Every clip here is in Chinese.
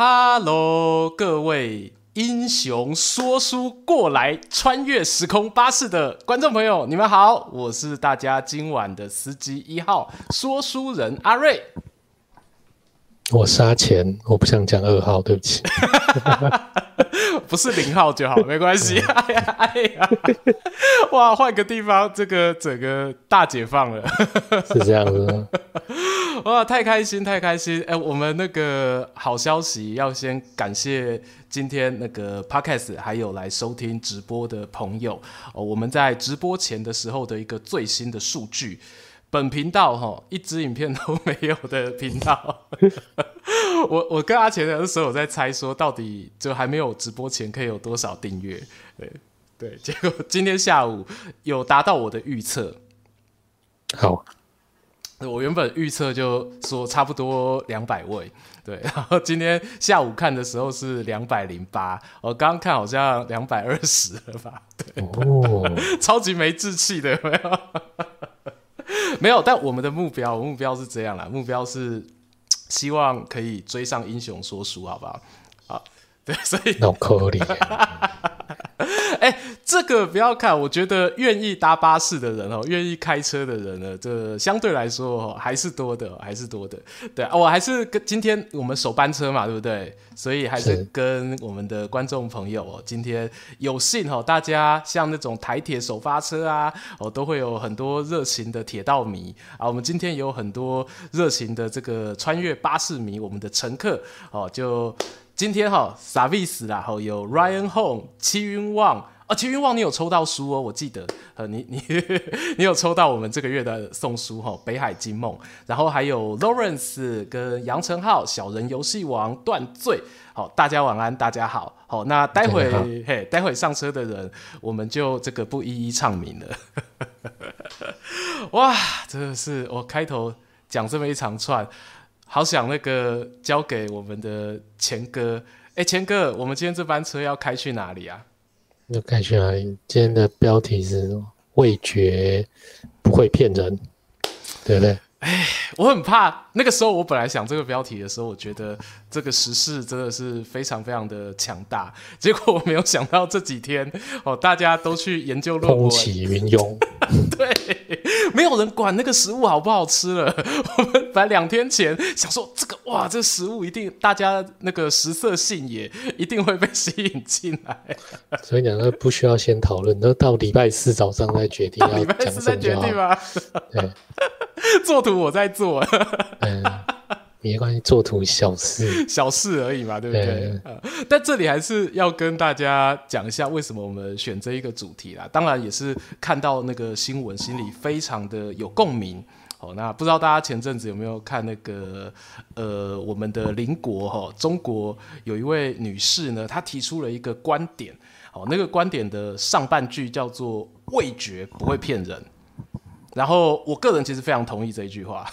哈喽各位英雄说书过来穿越时空巴士的观众朋友，你们好，我是大家今晚的司机一号说书人阿瑞。我是阿钱，我不想讲二号，对不起。不是零号就好，没关系。哎呀，哎呀，哇，换个地方，这个整个大解放了，是这样子。哇，太开心，太开心！哎，我们那个好消息要先感谢今天那个 Podcast 还有来收听直播的朋友哦。我们在直播前的时候的一个最新的数据。本频道哈，一支影片都没有的频道，我我跟阿钱的时候我在猜说，到底就还没有直播前可以有多少订阅？对对，结果今天下午有达到我的预测。好，我原本预测就说差不多两百位，对，然后今天下午看的时候是两百零八，我刚刚看好像两百二十了吧？对，哦，超级没志气的，有没有？没有，但我们的目标，我目标是这样啦，目标是希望可以追上英雄说书，好不好？啊，对，所以。脑壳里。哎，这个不要看，我觉得愿意搭巴士的人哦，愿意开车的人呢，这相对来说还是多的，还是多的。对，我还是跟今天我们首班车嘛，对不对？所以还是跟我们的观众朋友哦，今天有幸哦，大家像那种台铁首发车啊，哦，都会有很多热情的铁道迷啊。我们今天有很多热情的这个穿越巴士迷，我们的乘客哦，就。今天哈，Savis 啦，哦，有 Ryan Home、七云旺啊，七云旺你有抽到书哦，我记得，呃，你你你有抽到我们这个月的送书哈，《北海金梦》，然后还有 Lawrence 跟杨成浩、小人游戏王断罪，好，大家晚安，大家好，好，那待会嘿，待会上车的人，我们就这个不一一唱名了，哇，真的是我开头讲这么一长串。好想那个交给我们的钱哥，哎，钱哥，我们今天这班车要开去哪里啊？要开去哪里？今天的标题是“味觉不会骗人”，对不对？哎，我很怕。那个时候我本来想这个标题的时候，我觉得这个时事真的是非常非常的强大。结果我没有想到这几天哦，大家都去研究论文，风起云涌。对，没有人管那个食物好不好吃了。我们本来两天前想说这个哇，这食物一定大家那个食色性也一定会被吸引进来。所以讲，那不需要先讨论，都到礼拜四早上再决定要讲什么。礼拜四再决定吗？对。做图我在做，嗯，没关系，做图小事，小事而已嘛，对不对？但这里还是要跟大家讲一下，为什么我们选这一个主题啦。当然也是看到那个新闻，心里非常的有共鸣。哦，那不知道大家前阵子有没有看那个呃，我们的邻国哈，中国有一位女士呢，她提出了一个观点。哦，那个观点的上半句叫做“味觉不会骗人”。然后，我个人其实非常同意这一句话。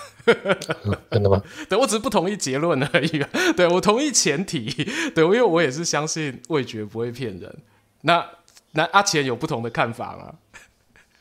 真的吗？对，我只是不同意结论而已。对，我同意前提，对，因为我也是相信味觉不会骗人。那那阿钱有不同的看法吗？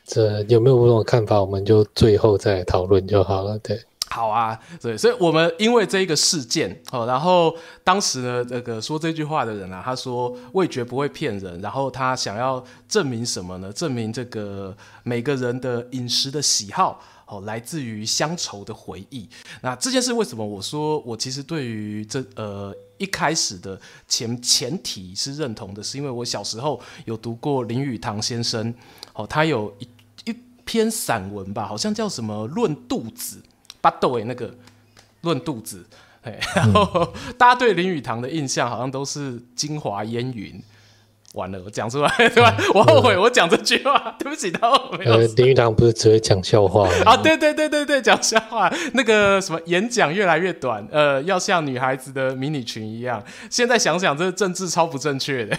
这有没有不同的看法？我们就最后再讨论就好了。对。好啊，对，所以我们因为这一个事件，哦，然后当时呢，这个说这句话的人啊，他说味觉不会骗人，然后他想要证明什么呢？证明这个每个人的饮食的喜好，哦，来自于乡愁的回忆。那这件事为什么我说我其实对于这呃一开始的前前提是认同的，是因为我小时候有读过林语堂先生，哦，他有一一篇散文吧，好像叫什么《论肚子》。巴豆诶，那个论肚子，然后大家对林语堂的印象好像都是京华烟云。完了，我讲出来对吧？我后悔我讲这句话，对不起，他没有。林语堂不是只会讲笑话啊？对对对对对，讲笑话。那个什么演讲越来越短，呃，要像女孩子的迷你裙一样。现在想想，这个政治超不正确的，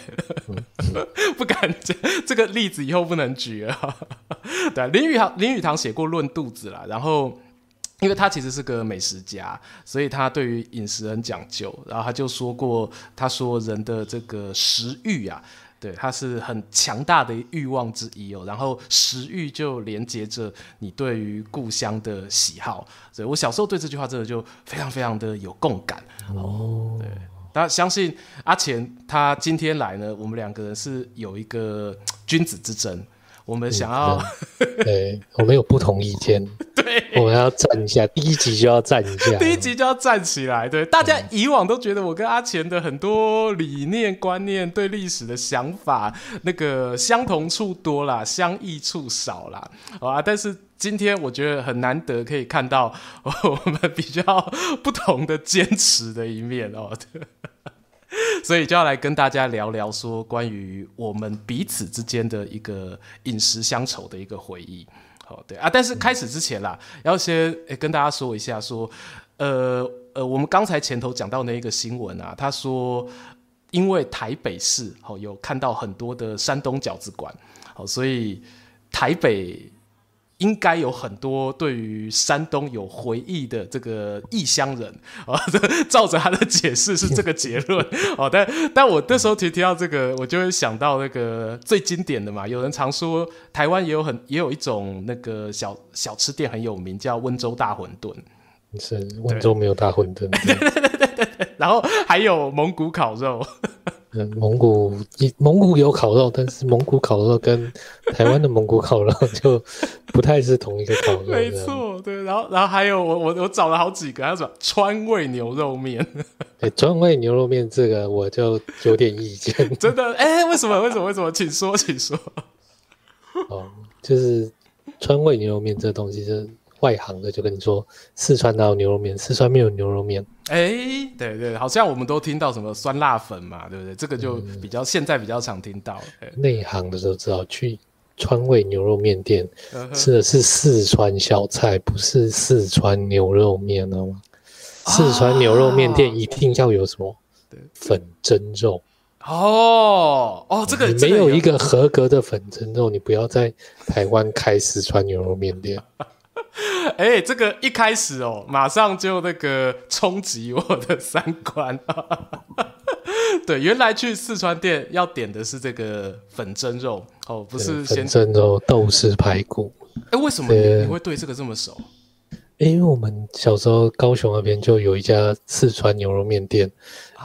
不敢这这个例子以后不能举了。对，林语堂林语堂写过《论肚子》啦，然后。因为他其实是个美食家，所以他对于饮食很讲究。然后他就说过，他说人的这个食欲啊，对，他是很强大的欲望之一哦。然后食欲就连接着你对于故乡的喜好。所以我小时候对这句话真的就非常非常的有共感哦。对。那相信阿钱他今天来呢，我们两个人是有一个君子之争。我们想要、嗯，对，我们有不同意见，对，我们要站一下，第一集就要站一下，第一集就要站起来，对，大家以往都觉得我跟阿钱的很多理念、观念、对历史的想法，那个相同处多啦，相异处少啦。好啊，但是今天我觉得很难得可以看到我们比较 不同的坚持的一面哦。所以就要来跟大家聊聊说关于我们彼此之间的一个饮食乡愁的一个回忆。好，对啊，但是开始之前啦，要先诶跟大家说一下说，呃呃，我们刚才前头讲到那一个新闻啊，他说因为台北市好有看到很多的山东饺子馆，好，所以台北。应该有很多对于山东有回忆的这个异乡人啊，照着他的解释是这个结论 哦。但但我那时候提提到这个，我就会想到那个最经典的嘛。有人常说台湾也有很也有一种那个小小吃店很有名，叫温州大馄饨。是温州没有大馄饨。对对对对对对。然后还有蒙古烤肉。嗯，蒙古蒙古有烤肉，但是蒙古烤肉跟台湾的蒙古烤肉 就不太是同一个烤肉。没错，对。然后，然后还有我我我找了好几个，他说川味牛肉面。哎，川味牛肉面这个我就有点意见。真的？哎，为什么？为什么？为什么？请说，请说。哦，就是川味牛肉面这东西是。外行的就跟你说，四川哪有牛肉面？四川没有牛肉面。哎、欸，对对，好像我们都听到什么酸辣粉嘛，对不对？这个就比较、嗯、现在比较常听到。内行的时候知道，去川味牛肉面店吃的是四川小菜，不是四川牛肉面，知道吗？四川牛肉面店一定要有什么？粉蒸肉。哦哦，这个没有一个合格的粉蒸肉，你不要在台湾开四川牛肉面店。哎、欸，这个一开始哦，马上就那个冲击我的三观。对，原来去四川店要点的是这个粉蒸肉哦，不是先粉蒸肉豆豉排骨。哎、欸，为什么你，你会对这个这么熟？因为我们小时候高雄那边就有一家四川牛肉面店，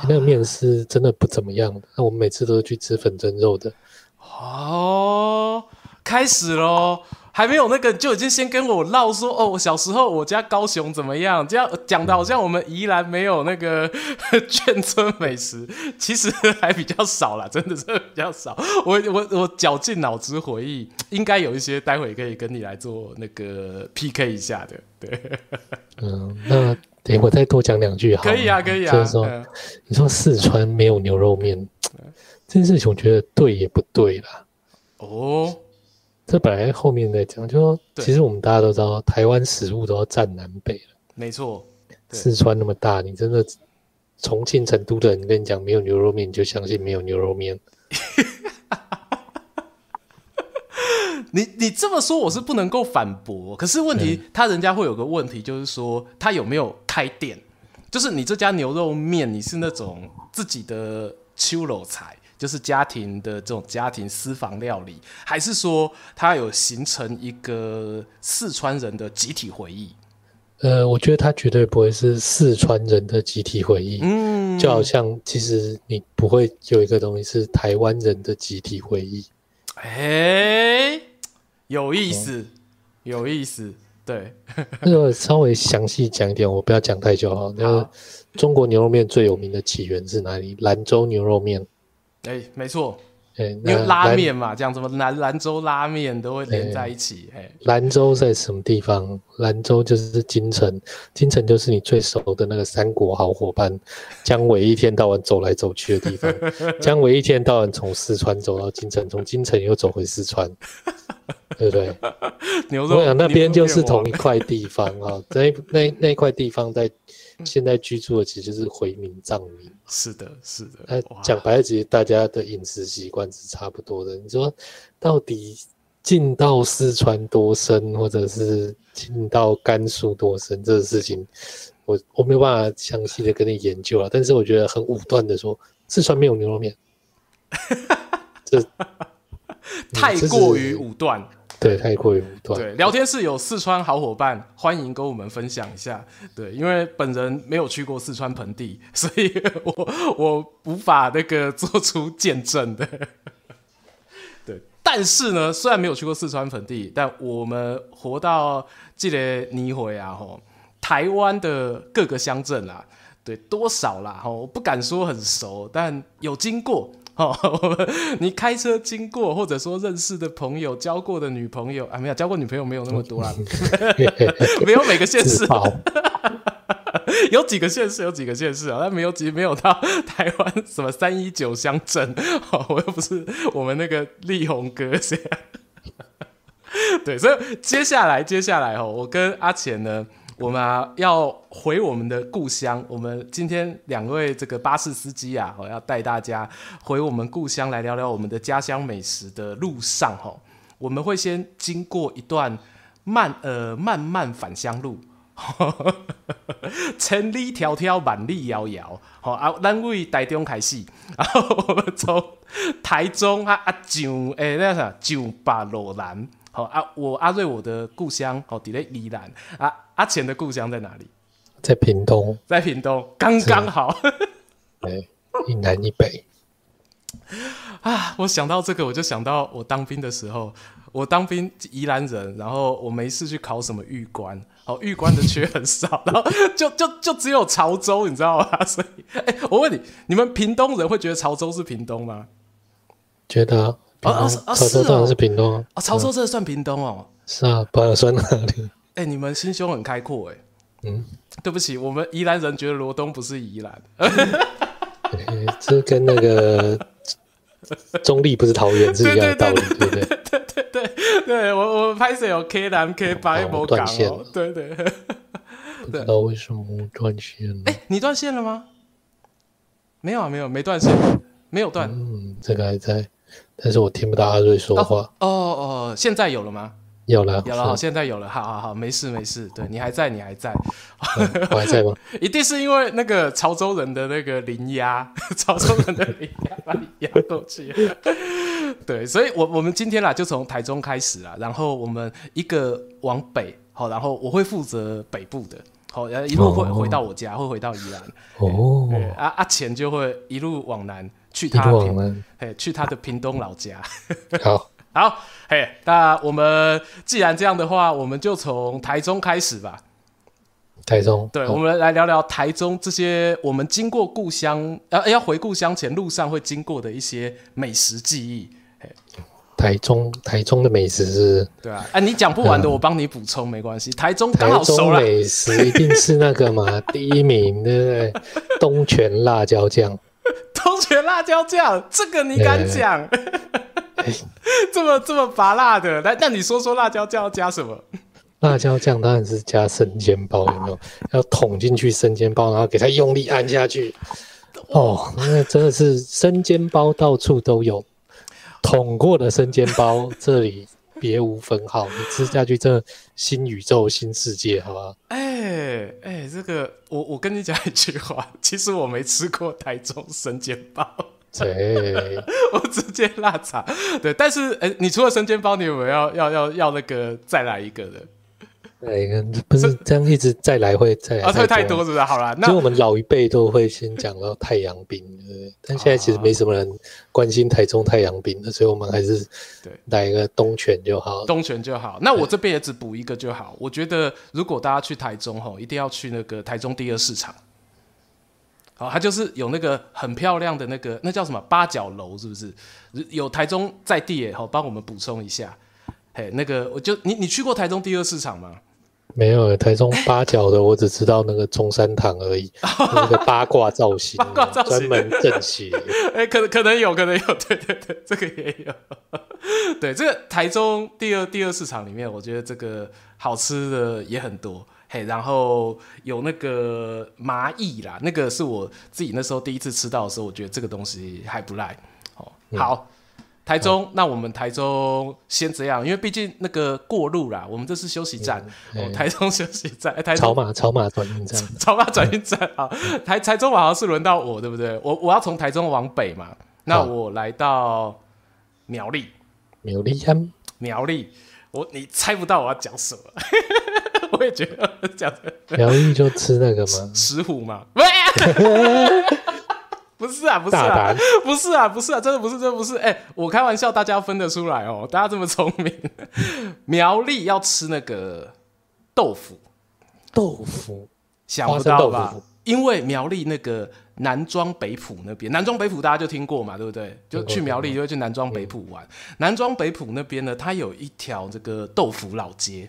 那个面是真的不怎么样。那我们每次都是去吃粉蒸肉的。哦，开始喽。还没有那个就已经先跟我唠说哦，我小时候我家高雄怎么样？这样讲的好像我们宜兰没有那个 眷村美食，其实还比较少啦，真的是比较少。我我我绞尽脑汁回忆，应该有一些，待会可以跟你来做那个 PK 一下的。对，嗯，那等我再多讲两句好。可以啊，可以啊。就是说，嗯、你说四川没有牛肉面，这件事情我觉得对也不对啦。哦。这本来后面在讲，就说其实我们大家都知道，台湾食物都要占南北了。没错，四川那么大，你真的重庆、成都的人跟你讲没有牛肉面，你就相信没有牛肉面。你你这么说，我是不能够反驳。可是问题，嗯、他人家会有个问题，就是说他有没有开店？就是你这家牛肉面，你是那种自己的秋楼菜？就是家庭的这种家庭私房料理，还是说它有形成一个四川人的集体回忆？呃，我觉得它绝对不会是四川人的集体回忆。嗯，就好像其实你不会有一个东西是台湾人的集体回忆。哎，有意思，嗯、有意思。对，那个稍微详细讲一点，我不要讲太久哈。那个中国牛肉面最有名的起源是哪里？兰州牛肉面。哎、欸，没错，哎、欸，因为拉面嘛，这样什么兰兰州拉面都会连在一起。哎、欸，兰州在什么地方？兰州就是京城，京城就是你最熟的那个三国好伙伴姜维一天到晚走来走去的地方。姜维一天到晚从四川走到京城，从京城又走回四川，对不对？牛肉，我想那边就是同一块地方啊，那那那块地方在。现在居住的其实就是回民藏民，是的，是的。那讲白了，其实大家的饮食习惯是差不多的。你说到底进到四川多深，或者是进到甘肃多深，这个事情我我没有办法详细的跟你研究了。但是我觉得很武断的说，四川没有牛肉面，这 太过于武断。对，太过于武断。对，聊天室有四川好伙伴，欢迎跟我们分享一下。对，因为本人没有去过四川盆地，所以我我无法那个做出见证的。对，但是呢，虽然没有去过四川盆地，但我们活到这个年岁啊，吼，台湾的各个乡镇啊，对，多少啦，吼，我不敢说很熟，但有经过。哦，你开车经过，或者说认识的朋友、交过的女朋友啊，没有交过女朋友没有那么多啦，没有每 个县市，有几个县市有几个县市啊，但没有几没有到台湾什么三一九乡镇，我又不是我们那个力宏哥这样，对，所以接下来接下来哦，我跟阿钱呢。我们要回我们的故乡。我们今天两位这个巴士司机啊，我要带大家回我们故乡来聊聊我们的家乡美食的路上，哈，我们会先经过一段漫呃漫漫返乡路，千里迢迢万里遥遥，好啊，咱为台中开始，然 后我们从台中啊啊上诶那啥上北下南。好啊，我阿瑞，我的故乡哦，在宜兰啊。阿钱的故乡在哪里？在屏东，在屏东，刚刚好。对，一南一北。啊，我想到这个，我就想到我当兵的时候，我当兵宜兰人，然后我没事去考什么玉官，哦，玉官的缺很少，然后就就就只有潮州，你知道吗？所以，哎、欸，我问你，你们屏东人会觉得潮州是屏东吗？觉得啊。啊啊啊！潮州当然是屏东啊！啊，潮州这算屏东哦。是啊，不然算哪里？哎、欸，你们心胸很开阔哎。嗯，对不起，我们宜兰人觉得罗东不是宜兰。欸、这跟那个中立不是桃园是一样的道理，对不对？对对对对，对我我拍摄有 K 南 K 八没断线，对对。不知道为什么断线？哎、欸，你断线了吗？没有啊，没有，没断线，没有断。嗯，这个还在。但是我听不到阿瑞说话。哦哦，哦，现在有了吗？有了，有了，好，现在有了，好好好，没事没事，对你还在，你还在，嗯、我还在吗？一定是因为那个潮州人的那个灵压，潮州人的灵压把你压过去。对，所以我我们今天啦，就从台中开始啦，然后我们一个往北，好，然后我会负责北部的，好，然后一路会回到我家，哦、会回到宜兰。哦，阿阿钱就会一路往南。去他屏，嘿，去他的屏东老家。好，好，嘿，那我们既然这样的话，我们就从台中开始吧。台中，对，我们来聊聊台中这些我们经过故乡，呃，要回故乡前路上会经过的一些美食记忆。台中，台中的美食是？对啊，哎，你讲不完的，我帮你补充，没关系。台中刚好熟了。台中美食一定是那个嘛，第一名，对不对？东泉辣椒酱。东泉辣椒酱，这个你敢讲？这么这么拔辣的，来，那你说说辣椒酱要加什么？辣椒酱当然是加生煎包，有没有？要捅进去生煎包，然后给它用力按下去。哦，那真的是生煎包到处都有，捅过的生煎包这里。别无分号，你吃下去真的新宇宙、新世界，好不好？哎哎、这个我我跟你讲一句话，其实我没吃过台中生煎包，对，我直接辣茶。对，但是哎、欸，你除了生煎包，你有没有要要要要那个再来一个的？哎，不是这样，一直再来会再来，啊，会太多是不是？好了，那就我们老一辈都会先讲到太阳饼，对不对？但现在其实没什么人关心台中太阳饼的，所以我们还是对来一个东泉就好，东泉就好。那我这边也只补一个就好。我觉得如果大家去台中吼，一定要去那个台中第二市场。好，它就是有那个很漂亮的那个，那叫什么八角楼，是不是？有台中在地也好，帮我们补充一下。嘿，那个我就你你去过台中第二市场吗？没有，台中八角的，我只知道那个中山堂而已，那个八卦造型，八卦造型专门正邪。哎、欸，可能可能有，可能有，对对对，这个也有。对，这个台中第二第二市场里面，我觉得这个好吃的也很多。嘿，然后有那个麻薏啦，那个是我自己那时候第一次吃到的时候，我觉得这个东西还不赖。哦，好。嗯台中，那我们台中先这样，因为毕竟那个过路啦，我们这是休息站，台中休息站，台中草马草马转运站，草马转运站啊，台台中好像是轮到我，对不对？我我要从台中往北嘛，那我来到苗栗，苗栗乡，苗栗，我你猜不到我要讲什么，我也觉得讲苗栗就吃那个吗？石虎吗？不是啊，不是啊，不是啊，不是啊，真的不是，真的不是。哎、欸，我开玩笑，大家要分得出来哦。大家这么聪明，苗栗要吃那个豆腐，豆腐想不到吧？因为苗栗那个南庄北埔那边，南庄北埔大家就听过嘛，对不对？就去苗栗就会去南庄北埔玩。南庄北埔那边呢，它有一条这个豆腐老街。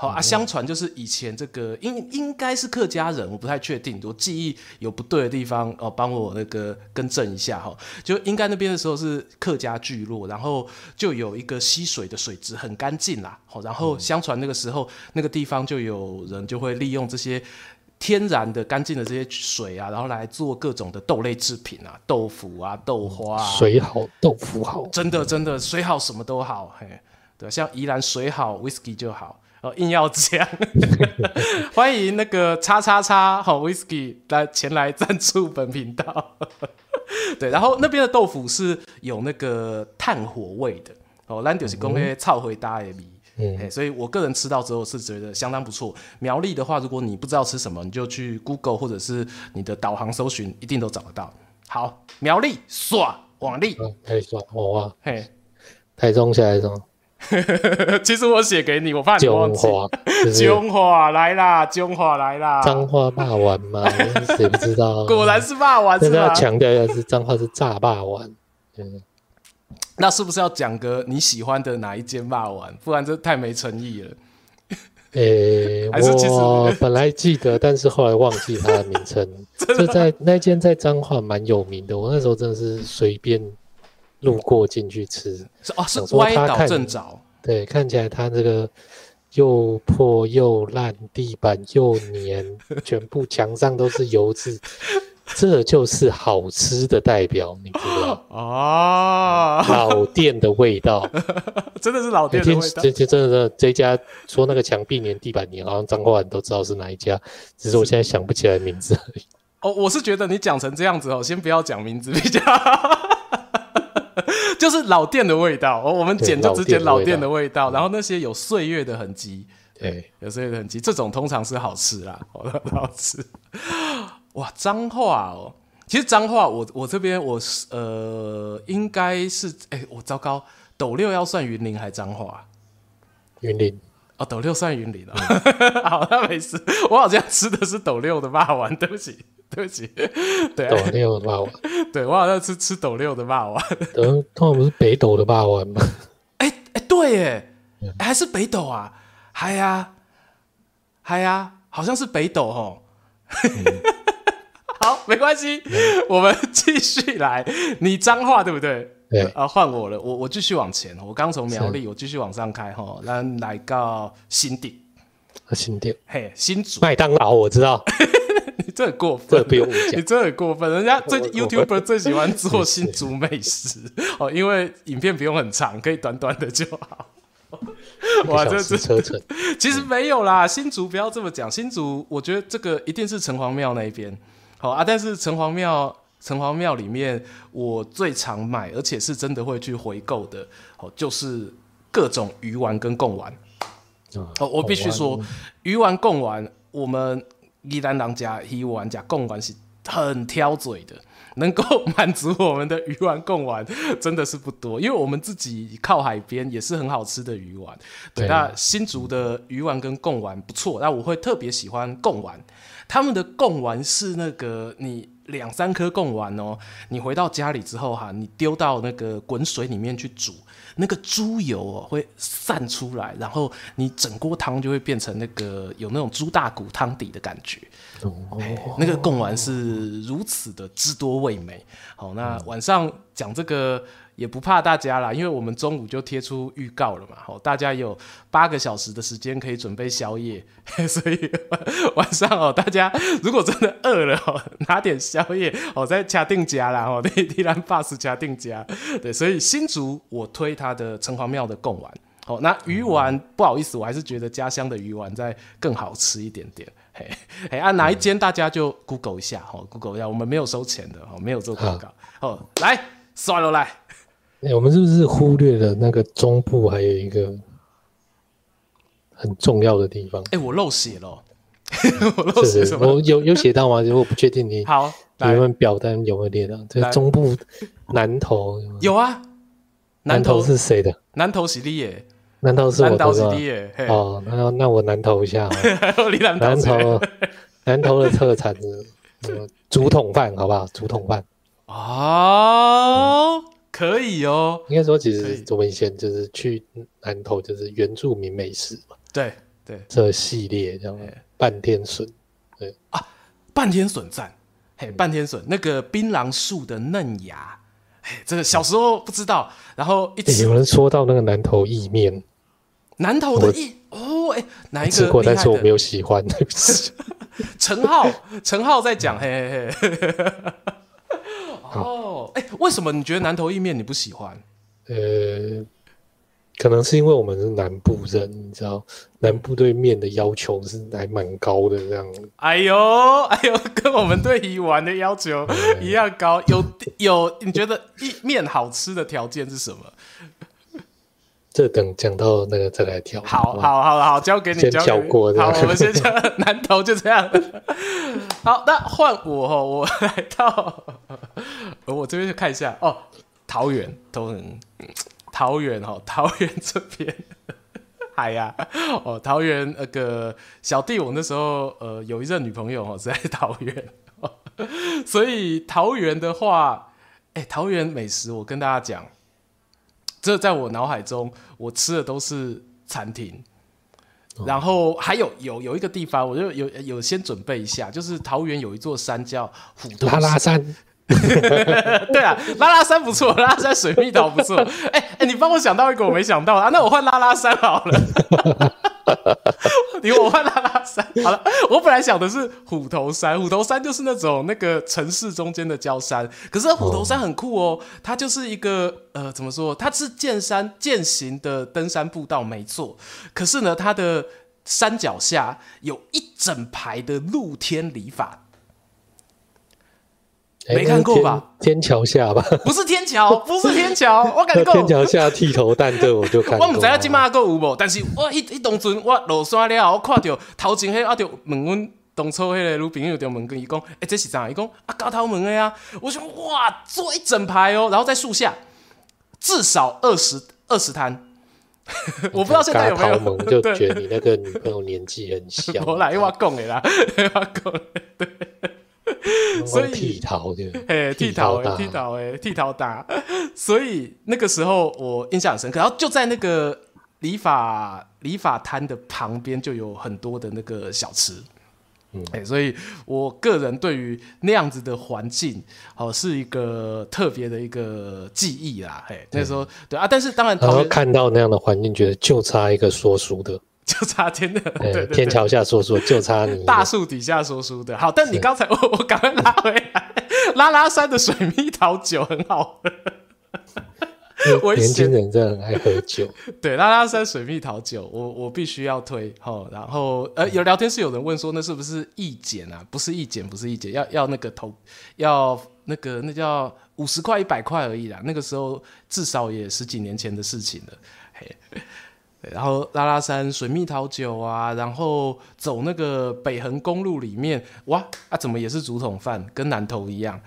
好啊，相传就是以前这个应应该是客家人，我不太确定，我记忆有不对的地方哦，帮我那个更正一下哈。就应该那边的时候是客家聚落，然后就有一个溪水的水质很干净啦。好，然后相传那个时候那个地方就有人就会利用这些天然的干净的这些水啊，然后来做各种的豆类制品啊，豆腐啊、豆花啊，水好豆腐好，真的真的水好什么都好，嘿，对，像宜兰水好，whisky 就好。哦，硬要讲，欢迎那个叉叉叉好 whisky 来前来赞助本频道。对，然后那边的豆腐是有那个炭火味的哦，咱就是讲迄臭回搭的味，嗯，所以我个人吃到之后是觉得相当不错。苗栗的话，如果你不知道吃什么，你就去 Google 或者是你的导航搜寻，一定都找得到。好，苗栗耍往栗，可以耍哇，嘿，台中下来中。其实我写给你，我怕你忘记。中华 来啦，中华来啦。脏话霸丸吗？谁不知道？果然是霸丸。是要强调一下，是脏话是炸霸丸。那是不是要讲个你喜欢的哪一间霸丸？不然这太没诚意了。诶、欸，我本来记得，但是后来忘记它的名称。这在那间在彰化蛮有名的，我那时候真的是随便。路过进去吃，是哦，是歪倒正着。对，看起来它这个又破又烂，地板又黏，全部墙上都是油渍，这就是好吃的代表，你知道？哦，老店的味道，真的是老店的味道。这这真的这家说那个墙壁黏，地板黏，好像彰化人都知道是哪一家，只是我现在想不起来名字而已。哦，我是觉得你讲成这样子哦，先不要讲名字比较好。就是老店的味道，我们剪就只剪老店的味道，然后那些有岁月的痕迹，对，有岁月的痕迹，这种通常是好吃啦，好吃。哇，脏话哦，其实脏话，我我这边我是呃，应该是哎、欸，我糟糕，斗六要算云林还脏话？云林哦，斗六算云林了，嗯、好，那没事，我好像吃的是斗六的霸王，对不起。对不起，对斗六的霸王，对我好像吃吃斗六的霸王，通常不是北斗的霸王吗？哎哎、对耶，还是北斗啊？嗨呀，嗨呀，好像是北斗哦。嗯、好，没关系，嗯、我们继续来。你脏话对不对？对啊，换我了，我我继续往前。我刚从苗栗，我继续往上开哈，来来到新店，新店，嘿，新竹麦当劳，我知道。你这很过分，这不用讲。你这很过分，人家最 YouTuber 最喜欢做新竹美食 哦，因为影片不用很长，可以短短的就好。哇，这这车程其实没有啦，新竹不要这么讲。新竹，我觉得这个一定是城隍庙那一边好啊。但是城隍庙，城隍庙里面我最常买，而且是真的会去回购的哦，就是各种鱼丸跟贡丸。哦，我必须说，鱼丸贡丸我们。宜兰人家鱼丸加贡丸是很挑嘴的，能够满足我们的鱼丸贡丸真的是不多，因为我们自己靠海边也是很好吃的鱼丸。对，那新竹的鱼丸跟贡丸不错，那我会特别喜欢贡丸，他们的贡丸是那个你两三颗贡丸哦，你回到家里之后哈，你丢到那个滚水里面去煮。那个猪油哦会散出来，然后你整锅汤就会变成那个有那种猪大骨汤底的感觉。哦，那个贡丸是如此的汁多味美。好，那晚上讲这个。也不怕大家啦，因为我们中午就贴出预告了嘛，吼，大家有八个小时的时间可以准备宵夜，所以晚上哦，大家如果真的饿了哦，拿点宵夜哦，在家定家啦哦，地地兰 bus 家定家，对，所以新竹我推他的城隍庙的贡丸，哦，那鱼丸不好意思，我还是觉得家乡的鱼丸再更好吃一点点，嘿，嘿，啊哪一间大家就 Google 一下，好，Google 一下，我们没有收钱的，哦，没有做广告，哦，来，刷了来。我们是不是忽略了那个中部还有一个很重要的地方。哎、欸，我漏写了，我漏写什么？我有有写到吗？如果不确定你，好，你们表单有没有列到？这个中部南投有，有啊，南投是谁的？南投喜力耶，南投是我的是？哦，那那我南投一下，南投南投的特产是竹筒饭，好不好？竹筒饭哦。可以哦，应该说，其实我们以前就是去南投，就是原住民美食嘛。对对，这系列叫半天笋，对。啊，半天笋赞，嘿，半天笋那个槟榔树的嫩芽，嘿，这个小时候不知道，然后一直有人说到那个南投意面，南投的意哦，哎，哪一个？吃过，但是我没有喜欢。陈浩，陈浩在讲，嘿嘿嘿。哦，哎，为什么你觉得南投意面你不喜欢？呃，可能是因为我们是南部人，你知道，南部对面的要求是还蛮高的，这样。哎呦，哎呦，跟我们对鱼丸的要求 一样高。有有，你觉得意面好吃的条件是什么？这等讲到那个再来挑。好，好，好，好，交给你，先跳过。好，我们先讲 南投，就这样。好，那换我哈，我来到，我这边去看一下哦，桃园都很，桃园哈，桃园这边，哎呀，哦，桃园那个小弟，我那时候呃有一任女朋友哦是在桃园，所以桃园的话，哎，桃园美食我跟大家讲。这在我脑海中，我吃的都是餐厅，哦、然后还有有有一个地方，我就有有先准备一下，就是桃园有一座山叫虎头拉拉山。对啊，拉拉山不错，拉拉山水蜜桃不错。哎哎，你帮我想到一个我没想到啊，那我换拉拉山好了。你我换拉拉山好了。我本来想的是虎头山，虎头山就是那种那个城市中间的郊山。可是虎头山很酷哦，它就是一个呃，怎么说？它是剑山践行的登山步道，没错。可是呢，它的山脚下有一整排的露天理发。没看过吧？天桥下吧？不是天桥，不是天桥，我感觉天桥下剃头蛋这我就看过。我唔知道今麦还有无，但是我一一当阵我落山了，我看到头前迄，我就问阮当初迄个女朋友就问跟伊讲，哎，这是啥？伊讲啊，高头门的呀。我想哇，坐一整排哦，然后在树下至少二十二十摊。我不知道现在有没有。门就觉得你那个女朋友年纪很小。我来，我讲的啦，我讲的对。所以剃头的，哎，剃头，剃头，哎，剃头打。所以那个时候我印象很深刻，然后就在那个理发理发摊的旁边，就有很多的那个小吃。嗯，哎，所以我个人对于那样子的环境，哦，是一个特别的一个记忆啦。哎，那时候对啊，但是当然，然后看到那样的环境，觉得就差一个说书的。就差天的，对，对，对，天桥下说书，就差你大树底下说书的。好，但你刚才 我我赶快拉回来，拉拉山的水蜜桃酒很好喝。年轻人真的很爱喝酒。对，拉拉山水蜜桃酒，我我必须要推。好，然后呃，有聊天室有人问说，那是不是义减啊？不是义减，不是义减，要要那个投，要那个那叫五十块一百块而已啦。那个时候至少也十几年前的事情了。嘿。然后拉拉山水蜜桃酒啊，然后走那个北横公路里面，哇啊，怎么也是竹筒饭，跟南投一样，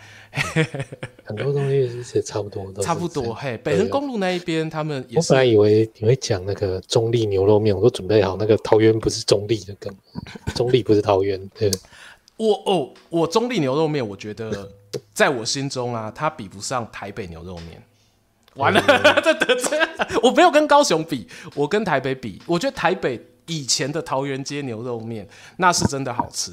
很多东西是差不多的，差不多嘿。北横公路那一边，他们也是，我本来以为你会讲那个中立牛肉面，我都准备好那个桃园不是中立的梗，中立不是桃园。对，我哦，我中立牛肉面，我觉得在我心中啊，它比不上台北牛肉面。完了，这得罪。我没有跟高雄比，我跟台北比。我觉得台北以前的桃园街牛肉面那是真的好吃。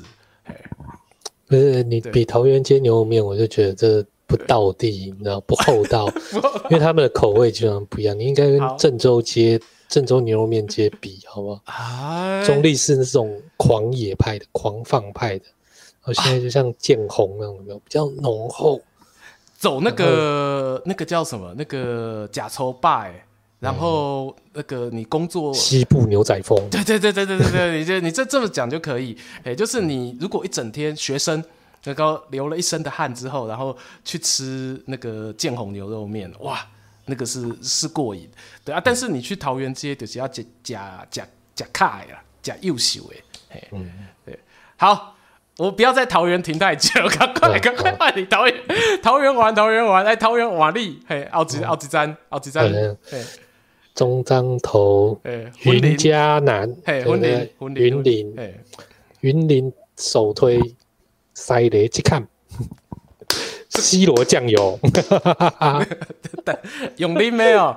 不是你比桃园街牛肉面，我就觉得这不道地，你知道 不厚道，因为他们的口味基本上不一样。你应该跟郑州街、郑州牛肉面街比，好不好？哎、中立是那种狂野派的、狂放派的，然后现在就像见红那种，比较浓厚？走那个那个叫什么？那个假抽拜，然后那个你工作西部牛仔风，对对对对对对对，你这你这这么讲就可以。哎，就是你如果一整天学生那个流了一身的汗之后，然后去吃那个建红牛肉面，哇，那个是是过瘾。对啊，但是你去桃园街就是要假假假假卡呀，假优秀诶。嘿，嗯，对，好，我不要在桃园停太久，赶快赶快换你桃园，桃园玩，桃园玩，来桃园瓦力，嘿，奥吉奥吉山，奥吉山，嘿，中彰投，云嘉南，嘿，云林，云林，嘿，云林首推塞雷去看。西罗酱油，用啉没有？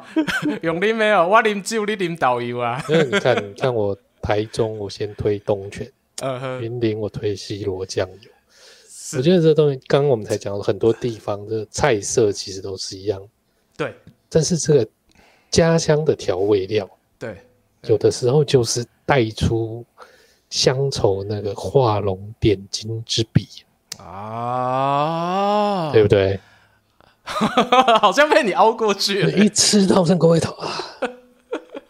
用啉没有？我啉酒，你啉导游啊？你看，你看我台中，我先推东泉，云林我推西罗酱油。我觉得这东西，刚刚我们才讲了很多地方的菜色，其实都是一样。对，但是这个家乡的调味料，对，有的时候就是带出乡愁那个画龙点睛之笔。啊，对不对？好像被你熬过去了。一吃到这个味道啊，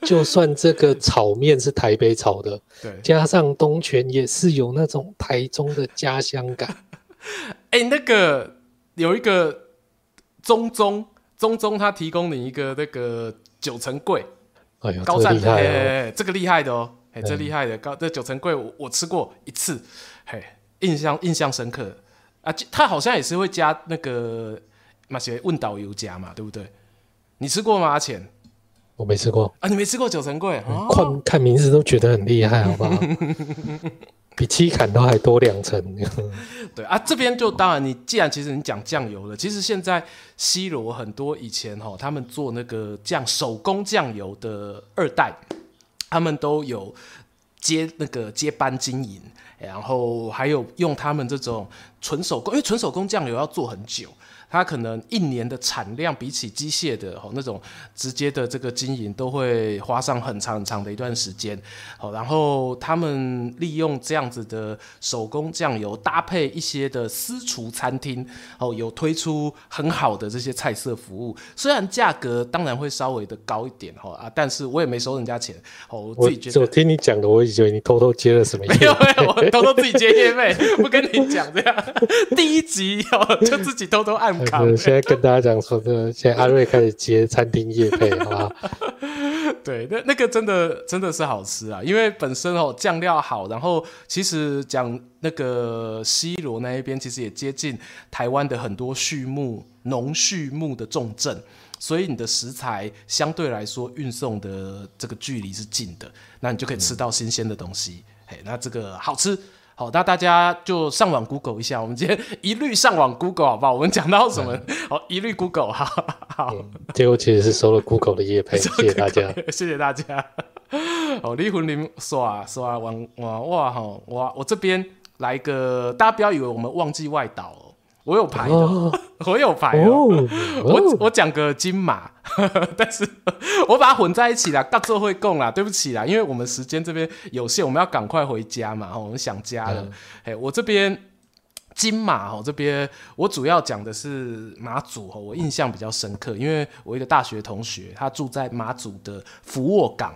就算这个炒面是台北炒的，对，加上东泉也是有那种台中的家乡感。哎、欸，那个有一个中中中中，他提供你一个那个九层柜，哎呀，高赞、这个厉害、哦，这个厉害的哦，哎，这厉害的高这九层柜，我我吃过一次，嘿，印象印象深刻。啊，他好像也是会加那个那些问导游加嘛，对不对？你吃过吗？阿浅，我没吃过啊，你没吃过九层粿？看、哦、看名字都觉得很厉害，好不好？比七坎都还多两层。对啊，这边就当然，你既然其实你讲酱油了，其实现在西罗很多以前哈，他们做那个酱手工酱油的二代，他们都有接那个接班经营。然后还有用他们这种纯手工，因为纯手工酱油要做很久。它可能一年的产量比起机械的哦那种直接的这个经营都会花上很长很长的一段时间，好，然后他们利用这样子的手工酱油搭配一些的私厨餐厅，哦，有推出很好的这些菜色服务，虽然价格当然会稍微的高一点哈啊，但是我也没收人家钱，哦，我自己觉得，我听你讲的，我以为你偷偷接了什么业？没有没有，我偷偷自己接业费，不跟你讲这样，第一集哦就自己偷偷按。现在跟大家讲说，这现在阿瑞开始接餐厅业配，好吧？对，那那个真的真的是好吃啊，因为本身哦酱料好，然后其实讲那个西罗那一边，其实也接近台湾的很多畜牧农畜牧的重镇，所以你的食材相对来说运送的这个距离是近的，那你就可以吃到新鲜的东西，嘿，那这个好吃。好，那大家就上网 Google 一下。我们今天一律上网 Google 好不好？我们讲到什么？嗯、好，一律 Google 好。好，结果其实是收了 Google 的业配，谢谢大家，谢谢大家。哦，李魂林刷刷完哇哇哈我！我这边来个，大家不要以为我们忘记外岛哦。我有牌的，哦、我有牌哦。哦我我讲个金马，但是我把它混在一起了，到时候会供啦。对不起啦，因为我们时间这边有限，我们要赶快回家嘛。我们想家了。哎、嗯，我这边金马哦，这边我主要讲的是马祖哦，我印象比较深刻，因为我一个大学同学，他住在马祖的福沃港。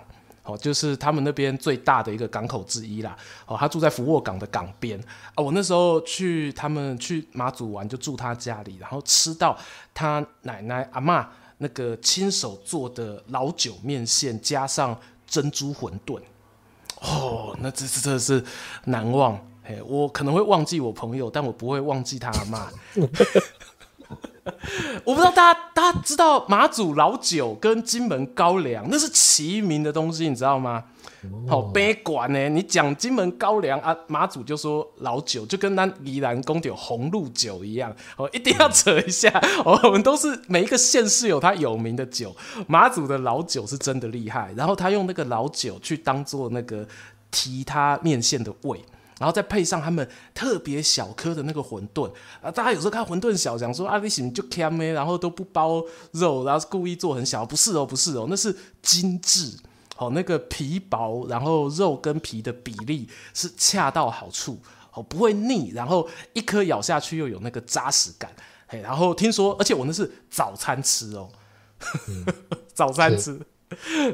哦，就是他们那边最大的一个港口之一啦。哦，他住在福沃港的港边啊。我那时候去他们去马祖玩，就住他家里，然后吃到他奶奶阿嬷那个亲手做的老酒面线，加上珍珠馄饨。哦，那这是真的是难忘。嘿，我可能会忘记我朋友，但我不会忘记他阿妈。我不知道大家大家知道马祖老酒跟金门高粱那是齐名的东西，你知道吗？好悲观呢，你讲金门高粱啊，马祖就说老酒，就跟那宜兰公有红露酒一样，哦，一定要扯一下。哦，我们都是每一个县市有它有名的酒，马祖的老酒是真的厉害，然后他用那个老酒去当做那个提他面线的味。然后再配上他们特别小颗的那个馄饨啊，大家有时候看馄饨小，讲说啊，你行就 c a 然后都不包肉，然后故意做很小，不是哦，不是？哦，那是精致哦，那个皮薄，然后肉跟皮的比例是恰到好处哦，不会腻，然后一颗咬下去又有那个扎实感，嘿，然后听说，而且我那是早餐吃哦，嗯、早餐吃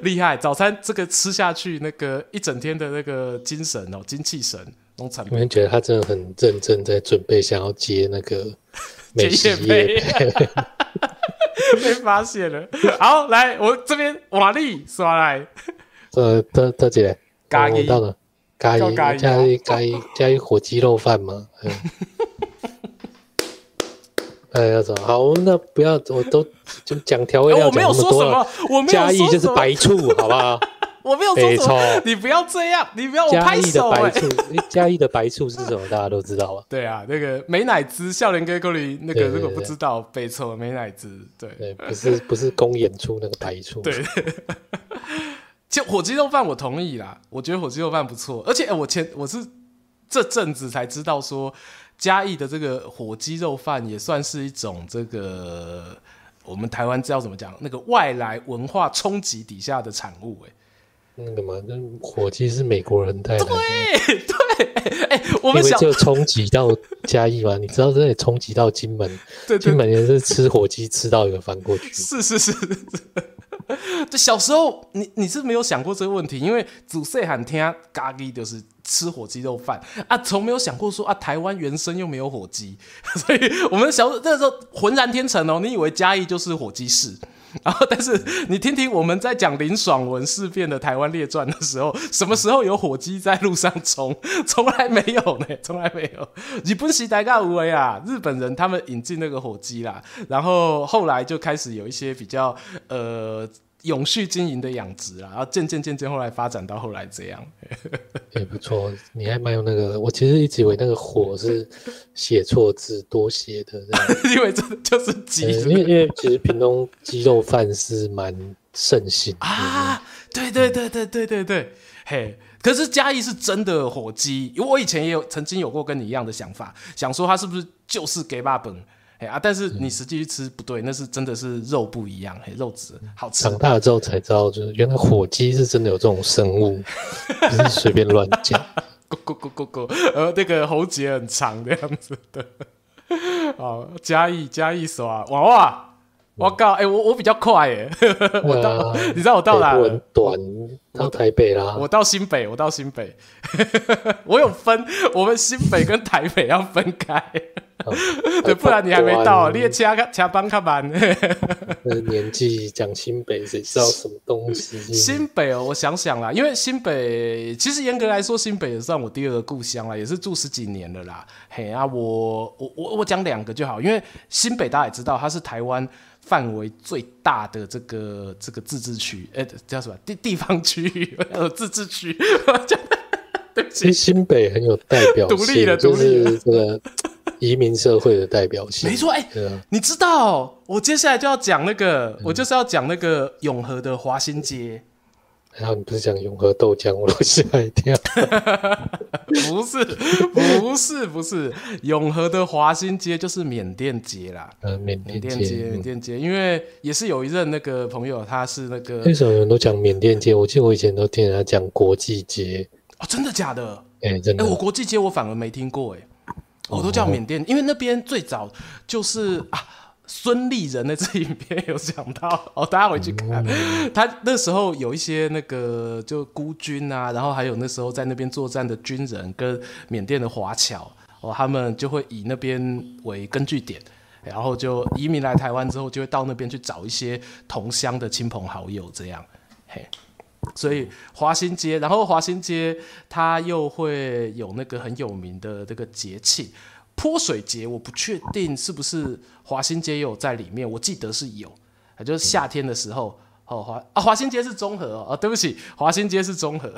厉害，早餐这个吃下去，那个一整天的那个精神哦，精气神。农产品，我觉得他真的很认真，在准备想要接那个 美食业配，被发现了。好，来，我这边瓦力刷来，呃，大大姐，咖喱到了，咖喱加一咖喱加一火鸡肉饭吗？哎，要走好，那不要，我都就讲调味料讲那么多了。我没有说什么，嘉义就是白醋，好不好？我没有说什么，你不要这样，你不要我拍手。嘉义的白醋，嘉义的白醋是什么？大家都知道吧？对啊，那个美乃滋，笑脸哥哥里那个如果不知道，背错美乃滋，对对，不是不是公演出那个白醋。对，就火鸡肉饭我同意啦，我觉得火鸡肉饭不错，而且我前我是这阵子才知道说。嘉义的这个火鸡肉饭也算是一种这个我们台湾知道怎么讲，那个外来文化冲击底下的产物哎，那个嘛，那火鸡是美国人带来的，对对，哎，我们想就冲击到嘉义嘛，你知道这里冲击到金门，金门也是吃火鸡吃到一个翻过去，是是是，是，对，小时候你你是没有想过这个问题，因为祖辈喊听咖喱就是。吃火鸡肉饭啊，从没有想过说啊，台湾原生又没有火鸡，所以我们小那时候浑然天成哦，你以为嘉义就是火鸡市，然后但是你听听我们在讲林爽文事变的台湾列传的时候，什么时候有火鸡在路上冲？从来没有呢，从来没有。日本时代无为啊，日本人他们引进那个火鸡啦，然后后来就开始有一些比较呃。永续经营的养殖啊，然后渐渐渐渐后来发展到后来这样，也不错。你还蛮有那个，我其实一直以为那个火是写错字多写的，因为这就是鸡。因为因为其实屏东鸡肉饭是蛮盛行啊，对对对对对对对，嘿。可是嘉义是真的火鸡，因为我以前也有曾经有过跟你一样的想法，想说它是不是就是给爸本。啊！但是你实际去吃不对，那是真的是肉不一样，嘿，肉质好吃。长大了之后才知道，就是原来火鸡是真的有这种生物，不是随便乱讲。咕咕咕咕咕，呃，那个喉结很长这样子的。好，嘉义嘉义耍娃娃。我靠！哎、欸，我我比较快耶，我到，你知道我到哪了？短到台北啦。我到新北，我到新北。我有分，我们新北跟台北要分开。对，不然你还没到，你也掐掐班卡班。年纪讲新北，谁知道什么东西？新北哦，我想想啦，因为新北其实严格来说，新北也算我第二个故乡啦，也是住十几年了啦。嘿啊，我我我我讲两个就好，因为新北大家也知道，它是台湾。范围最大的这个这个自治区，哎、欸，叫什么地地方区域？呃，自治区。对不起，新北很有代表性，独立的，独立这个移民社会的代表性。没错，哎、欸，你知道，我接下来就要讲那个，嗯、我就是要讲那个永和的华新街。然后你不是讲永和豆浆，我都吓一跳。不是，不是，不是，永和的华新街就是缅甸街啦。呃，缅甸街，缅甸街，因为也是有一任那个朋友，他是那个。为什么人都讲缅甸街？我记得我以前都听人家讲国际街。哦，真的假的？哎、欸，真的。哎、欸，我国际街我反而没听过，哎，我都叫缅甸，哦、因为那边最早就是啊。孙立人的这影片有讲到哦，大家回去看，嗯、他那时候有一些那个就孤军啊，然后还有那时候在那边作战的军人跟缅甸的华侨哦，他们就会以那边为根据点，然后就移民来台湾之后，就会到那边去找一些同乡的亲朋好友这样，嘿，所以华新街，然后华新街它又会有那个很有名的这个节庆。泼水节，我不确定是不是华新街也有在里面，我记得是有，就是夏天的时候。哦，华啊，华新街是中和哦，对不起，华新街是中和，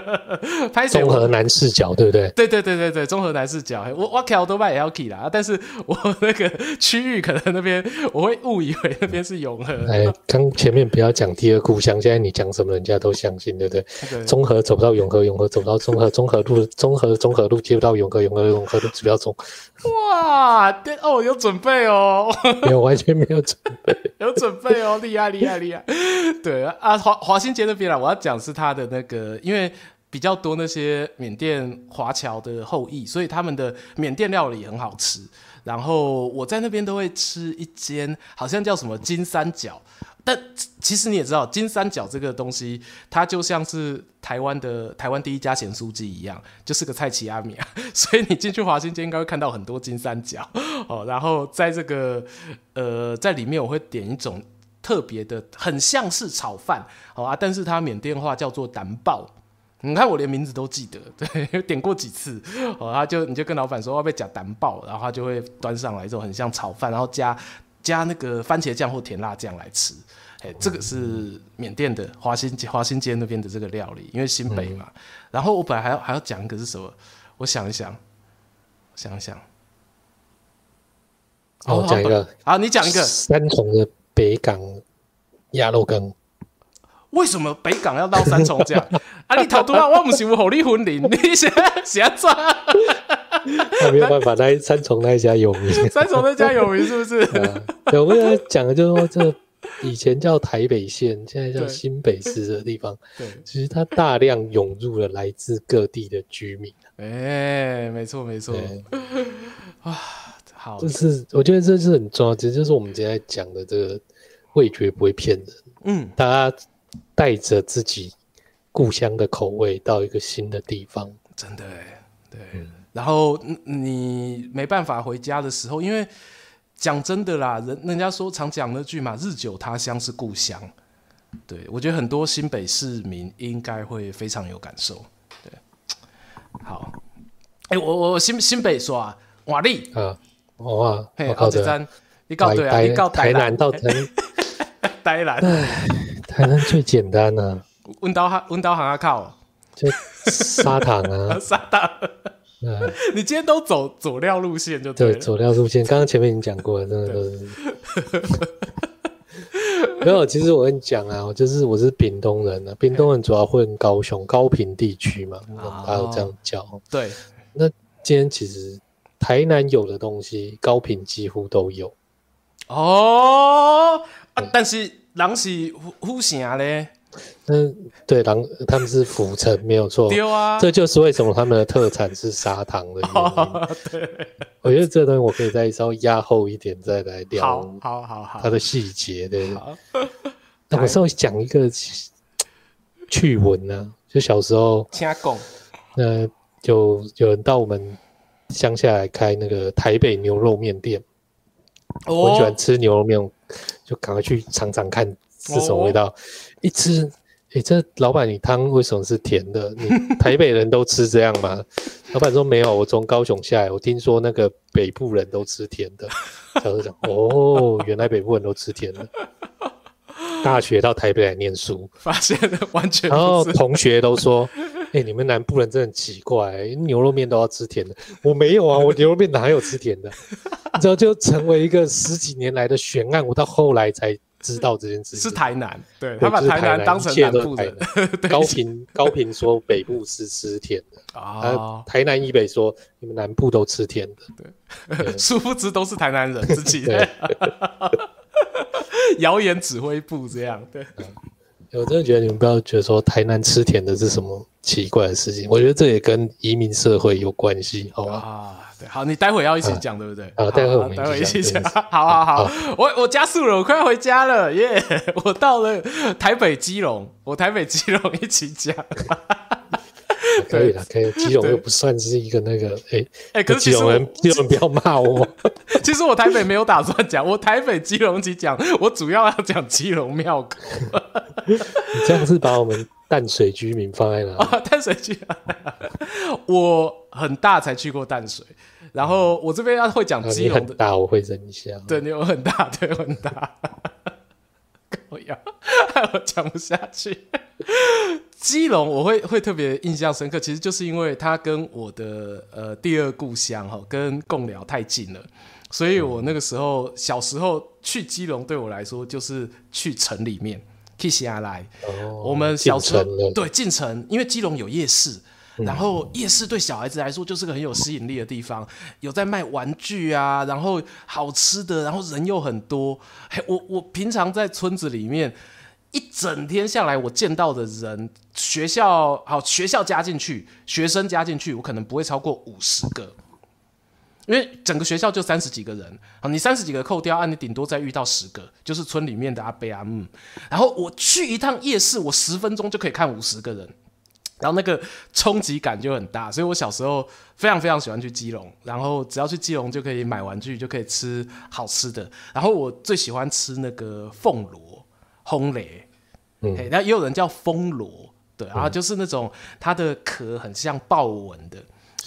拍中和南视角，对不对？对对对对对，中和南视角，我我开多半也要去啦，但是我那个区域可能那边我会误以为那边是永和。哎，刚前面不要讲第二故乡，现在你讲什么人家都相信，对不对？对中和走不到永和，永和走不到中和，中和路 中和中和路接不到永和，永和永和路指标中。哇，对哦，有准备哦，没有完全没有准备，有准备哦，厉害厉害厉害。对啊，华华新街那边啊，我要讲是他的那个，因为比较多那些缅甸华侨的后裔，所以他们的缅甸料理很好吃。然后我在那边都会吃一间，好像叫什么金三角。但其实你也知道，金三角这个东西，它就像是台湾的台湾第一家咸酥鸡一样，就是个菜奇阿米啊。所以你进去华新街应该会看到很多金三角哦。然后在这个呃，在里面我会点一种。特别的，很像是炒饭，好啊，但是它缅甸话叫做蛋爆，你看我连名字都记得，对，点过几次，哦，他就你就跟老板说要被夹蛋爆，然后他就会端上来这种很像炒饭，然后加加那个番茄酱或甜辣酱来吃。哎，这个是缅甸的华新华新街那边的这个料理，因为新北嘛。嗯、然后我本来还要还要讲一个是什么？我想一想，想一想。哦，我讲一个啊，你讲一个三重的北港鸭肉羹。为什么北港要到三重这样？啊，你头拄啊，我不是有互你婚礼，你是是安怎？他没有办法，那三重那一家有名。三重那家有名是不是？啊、对，我跟他讲的就是说这。以前叫台北县，现在叫新北市的地方。对，其实它大量涌入了来自各地的居民。哎、欸，没错没错。啊，好，这是我觉得这是很重要，其实就是我们今天讲的这个味觉不会骗人。嗯，大家带着自己故乡的口味到一个新的地方，真的哎，对。嗯、然后你没办法回家的时候，因为。讲真的啦，人人家说常讲那句嘛，“日久他乡是故乡”。对，我觉得很多新北市民应该会非常有感受。对，好，哎、欸，我我新新北说啊，瓦力啊，我啊，嘿，好几站，你告对啊，你告台南到台 台南，哎，台南最简单啊，温刀行温刀行啊靠，就砂糖啊，砂糖。嗯，你今天都走佐料路线就对，对，佐料路线。刚刚前面已经讲过了，真的都是。没有，其实我跟你讲啊，我就是我是屏东人啊，屏东人主要混高雄高屏地区嘛，我们还有这样叫。对，那今天其实台南有的东西，高屏几乎都有。哦，啊，但是人是府城嘞。嗯，对，狼他们是府城没有错，丢啊，这就是为什么他们的特产是砂糖的原因。哦、对，我觉得这东西我可以再稍微压后一点再来聊，好好好，它的细节对。那我稍微讲一个 趣闻呢，就小时候，听讲，那就有人到我们乡下来开那个台北牛肉面店，哦、我很喜欢吃牛肉面，就赶快去尝尝看是什么味道。哦一吃，哎、欸，这老板，你汤为什么是甜的？你 台北人都吃这样吗？老板说没有，我从高雄下来，我听说那个北部人都吃甜的。小时候讲，哦，原来北部人都吃甜的。大学到台北来念书，发现完全。然后同学都说，哎、欸，你们南部人真的很奇怪、欸，牛肉面都要吃甜的。我没有啊，我牛肉面哪有吃甜的？然后就成为一个十几年来的悬案。我到后来才。知道这件事情是台南，对，他把台南当成南部的。高屏高屏说北部是吃甜的啊，台南以北说你们南部都吃甜的，对，殊不知都是台南人自己的 谣言指挥部这样。对，我真的觉得你们不要觉得说台南吃甜的是什么奇怪的事情，我觉得这也跟移民社会有关系，好吧？好，你待会要一起讲，对不对？好，待会我们待会一起讲。好好好，我我加速了，我快要回家了，耶！我到了台北基隆，我台北基隆一起讲。可以了，可以。基隆又不算是一个那个，哎哎，可是基隆人，基隆人不要骂我。其实我台北没有打算讲，我台北基隆一起讲，我主要要讲基隆庙口。你这样是把我们淡水居民放在哪？淡水居民，我很大才去过淡水。然后我这边要会讲基隆的，很大我会忍一下。对，你有很大，对，很大。我要，我讲不下去。基隆我会会特别印象深刻，其实就是因为它跟我的呃第二故乡哈，跟贡寮太近了，所以我那个时候小时候去基隆，对我来说就是去城里面去下来。哦，我们小时候对进城，因为基隆有夜市。然后夜市对小孩子来说就是个很有吸引力的地方，有在卖玩具啊，然后好吃的，然后人又很多。嘿，我我平常在村子里面一整天下来，我见到的人，学校好学校加进去，学生加进去，我可能不会超过五十个，因为整个学校就三十几个人，好，你三十几个扣掉，啊，你顶多再遇到十个，就是村里面的阿伯阿姆。然后我去一趟夜市，我十分钟就可以看五十个人。然后那个冲击感就很大，所以我小时候非常非常喜欢去基隆，然后只要去基隆就可以买玩具，就可以吃好吃的。然后我最喜欢吃那个凤螺烘焙，嗯，然后也有人叫风螺，对，然后就是那种它的壳很像豹纹的。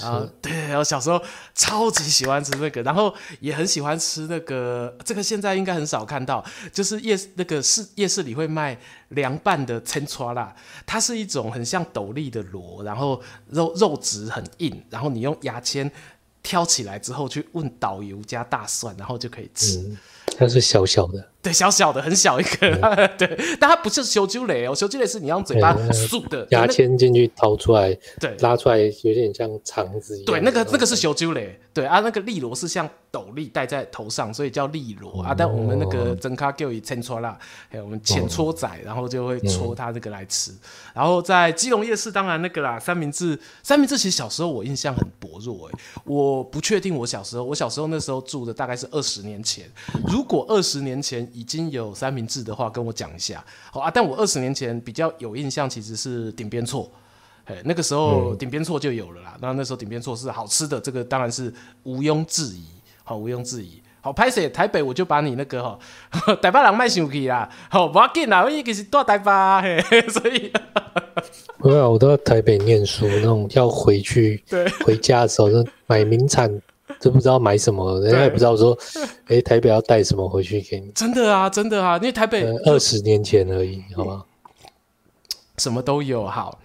啊，对，我小时候超级喜欢吃那个，然后也很喜欢吃那个，这个现在应该很少看到，就是夜那个市夜市里会卖凉拌的千川啦，它是一种很像斗笠的螺，然后肉肉质很硬，然后你用牙签挑起来之后去问导游加大蒜，然后就可以吃。嗯，它是小小的。对，小小的，很小一个，嗯、对，但它不是烧酒雷哦，烧酒雷是你用嘴巴竖的，牙签进去掏出来，对，拉出来有点像肠子一样。对，那个那个是烧酒雷，对啊，那个利螺是像斗笠戴在头上，所以叫利螺、嗯、啊。但我们那个真卡叫以千搓啦，还有我们浅搓仔，然后就会搓它这个来吃。嗯、然后在基隆夜市，当然那个啦，三明治，三明治其实小时候我印象很薄弱哎，我不确定我小时候，我小时候那时候住的大概是二十年前，如果二十年前。已经有三明治的话，跟我讲一下好啊。但我二十年前比较有印象，其实是顶边错，哎，那个时候顶边错就有了啦。那、嗯、那时候顶边错是好吃的，这个当然是毋庸置疑，好，毋庸置疑。好，拍摄台北，我就把你那个哈，台北人卖生气啦，好，不要紧啦，我一直是住台北，嘿，所以，没有，我都在台北念书，那种要回去，对，回家的时候就买名产。都不知道买什么，人家也不知道说，哎，台北要带什么回去给你。真的啊，真的啊，因为台北二十年前而已，好吗？什么都有。好，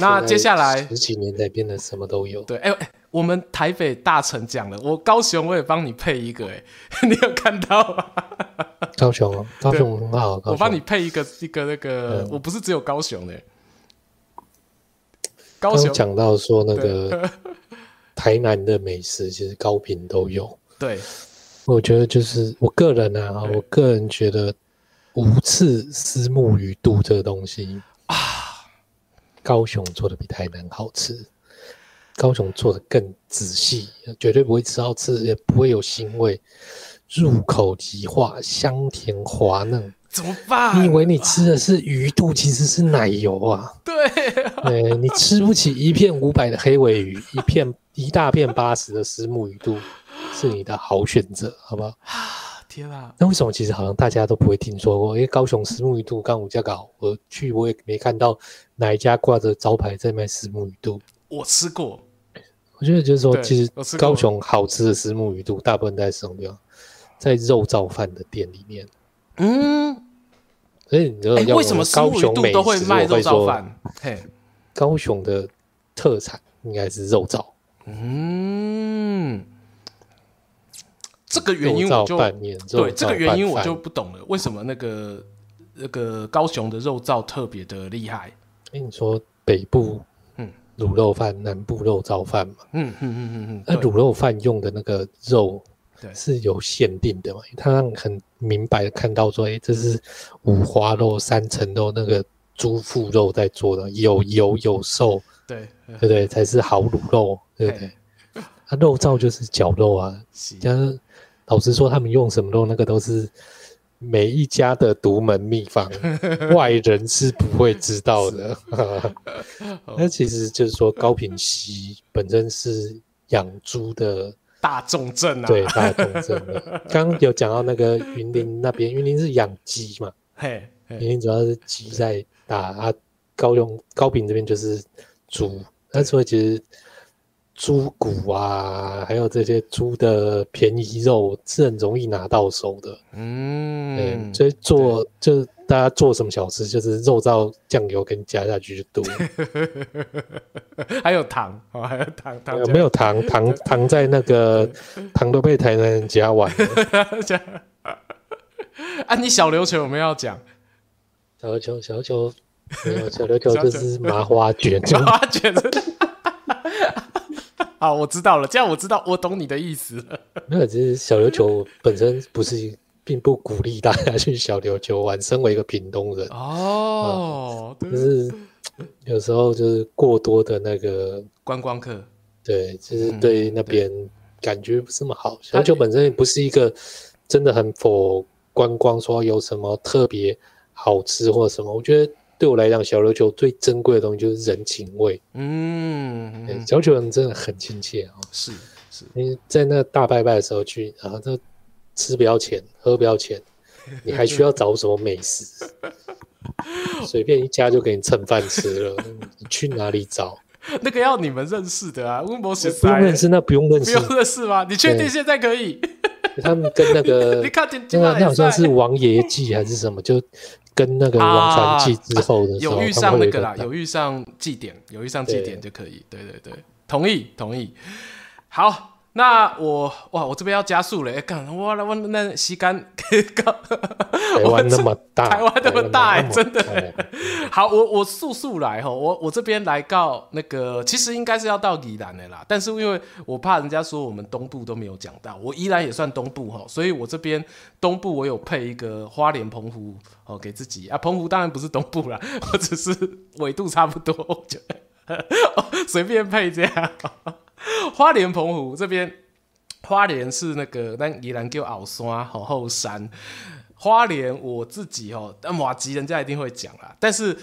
那接下来十几年才变得什么都有。对，哎、欸，我们台北大成讲了，我高雄我也帮你配一个，哎，你有看到吗？高雄哦，高雄很好，我帮你配一个一个那个，嗯、我不是只有高雄的。高雄讲到说那个。台南的美食其实高频都有。对，我觉得就是我个人啊，我个人觉得无刺丝木鱼肚这个东西啊，高雄做的比台南好吃，高雄做的更仔细，绝对不会吃到刺，也不会有腥味，入口即化，香甜滑嫩。怎么办？你以为你吃的是鱼肚，其实是奶油啊！对，对，你吃不起一片五百的黑尾鱼，一片一大片八十的石目鱼肚是你的好选择，好不好？天啊！那为什么其实好像大家都不会听说过？因为高雄石目鱼肚刚五家搞，我去我也没看到哪一家挂着招牌在卖石目鱼肚。我吃过，我觉得就是说，其实高雄好吃的石目鱼肚，大部分在什么地方？在肉燥饭的店里面。嗯。所以你知道，为什么高雄每都会卖肉燥饭？嘿，高雄的特产应该是肉燥。嗯，这个原因我就对这个原因我就不懂了。为什么那个那个高雄的肉燥特别的厉害？跟你说，北部嗯卤肉饭，南部肉燥饭嘛。嗯嗯嗯嗯嗯。那卤肉饭用的那个肉。对，是有限定的嘛？他让很明白的看到说，哎、欸，这是五花肉、三层肉那个猪腹肉在做的，有油有瘦，对对不对？才是好卤肉，对不对？它肉燥就是绞肉啊，但是老实说，他们用什么肉，那个都是每一家的独门秘方，外人是不会知道的。那其实就是说，高品溪本身是养猪的。大重镇啊，对，大重镇。刚刚有讲到那个云林那边，云林是养鸡嘛，嘿，云林主要是鸡在打啊。高雄高屏这边就是猪，那所以其实猪骨啊，还有这些猪的便宜肉是很容易拿到手的。嗯，所以做就。大家做什么小吃，就是肉燥酱油跟加下去就多，还有糖哦，还有糖糖有没有糖？糖糖在那个 糖都被台南人加完了。啊，你小琉球有没有要讲？小琉球，小琉球没有，小琉球就是麻花卷，麻花卷。好，我知道了，这样我知道，我懂你的意思了。没有，其实小琉球本身不是。并不鼓励大家去小琉球玩。身为一个屏东人，哦，就、嗯、是有时候就是过多的那个观光客，对，就是对那边感觉不是那么好。小琉球本身也不是一个真的很 for 观光，说有什么特别好吃或什么。我觉得对我来讲，小琉球最珍贵的东西就是人情味。嗯，小琉球人真的很亲切啊、哦。是是，你在那大拜拜的时候去，然后就。吃不要钱，喝不要钱，你还需要找什么美食？随便一家就给你蹭饭吃了，你去哪里找？那个要你们认识的啊，温博士不用认识，那不用认识，不用认识吗？你确定现在可以？他们跟那个，你看那个那好像是王爷祭还是什么，就跟那个王传祭之后的时候，有遇上那个啦，有遇上祭典，有遇上祭典就可以。对对对，同意同意。好。那我哇，我这边要加速了，哎，干，我我那时间，台湾那么大，台湾那么大，哎，真的。好，我我速速来哈，我我这边来告那个，其实应该是要到宜兰的啦，但是因为我怕人家说我们东部都没有讲到，我宜兰也算东部哈，所以我这边东部我有配一个花莲澎湖哦，给自己啊，澎湖当然不是东部啦，我只是纬度差不多，我觉得随便配这样。花莲澎湖这边，花莲是那个咱宜兰叫鳌山吼后山。花莲我自己哦，但麻吉人家一定会讲啦。但是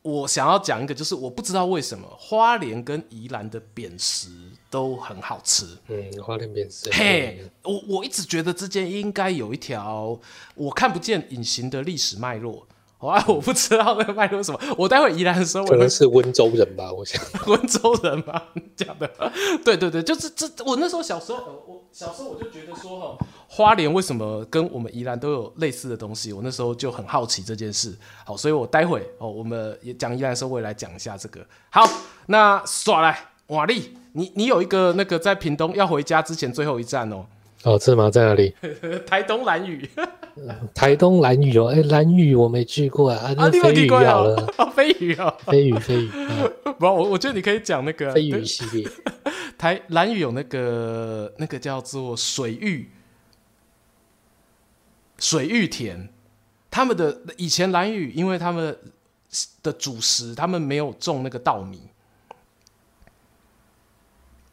我想要讲一个，就是我不知道为什么花莲跟宜兰的扁食都很好吃。嗯，花莲扁食。嘿，我我一直觉得之间应该有一条我看不见隐形的历史脉络。哇，我不知道那个脉络什么。我待会宜兰的时候，可能是温州人吧，我想。温州人吧，讲的。对对对，就是这。我那时候小时候，我小时候我就觉得说，哈，花莲为什么跟我们宜兰都有类似的东西？我那时候就很好奇这件事。好，所以我待会哦，我们也讲宜兰的时候，我也来讲一下这个。好，那耍来瓦力，你你有一个那个在屏东要回家之前最后一站哦。哦，是吗？在哪里？台东兰屿。台东蓝屿哦，哎，蓝屿我没去过啊。啊，飞鱼好了。飞鱼啊，飞鱼飞鱼。不，我我觉得你可以讲那个飞鱼系列。台蓝屿有那个那个叫做水域，水域田。他们的以前蓝屿，因为他们的主食，他们没有种那个稻米。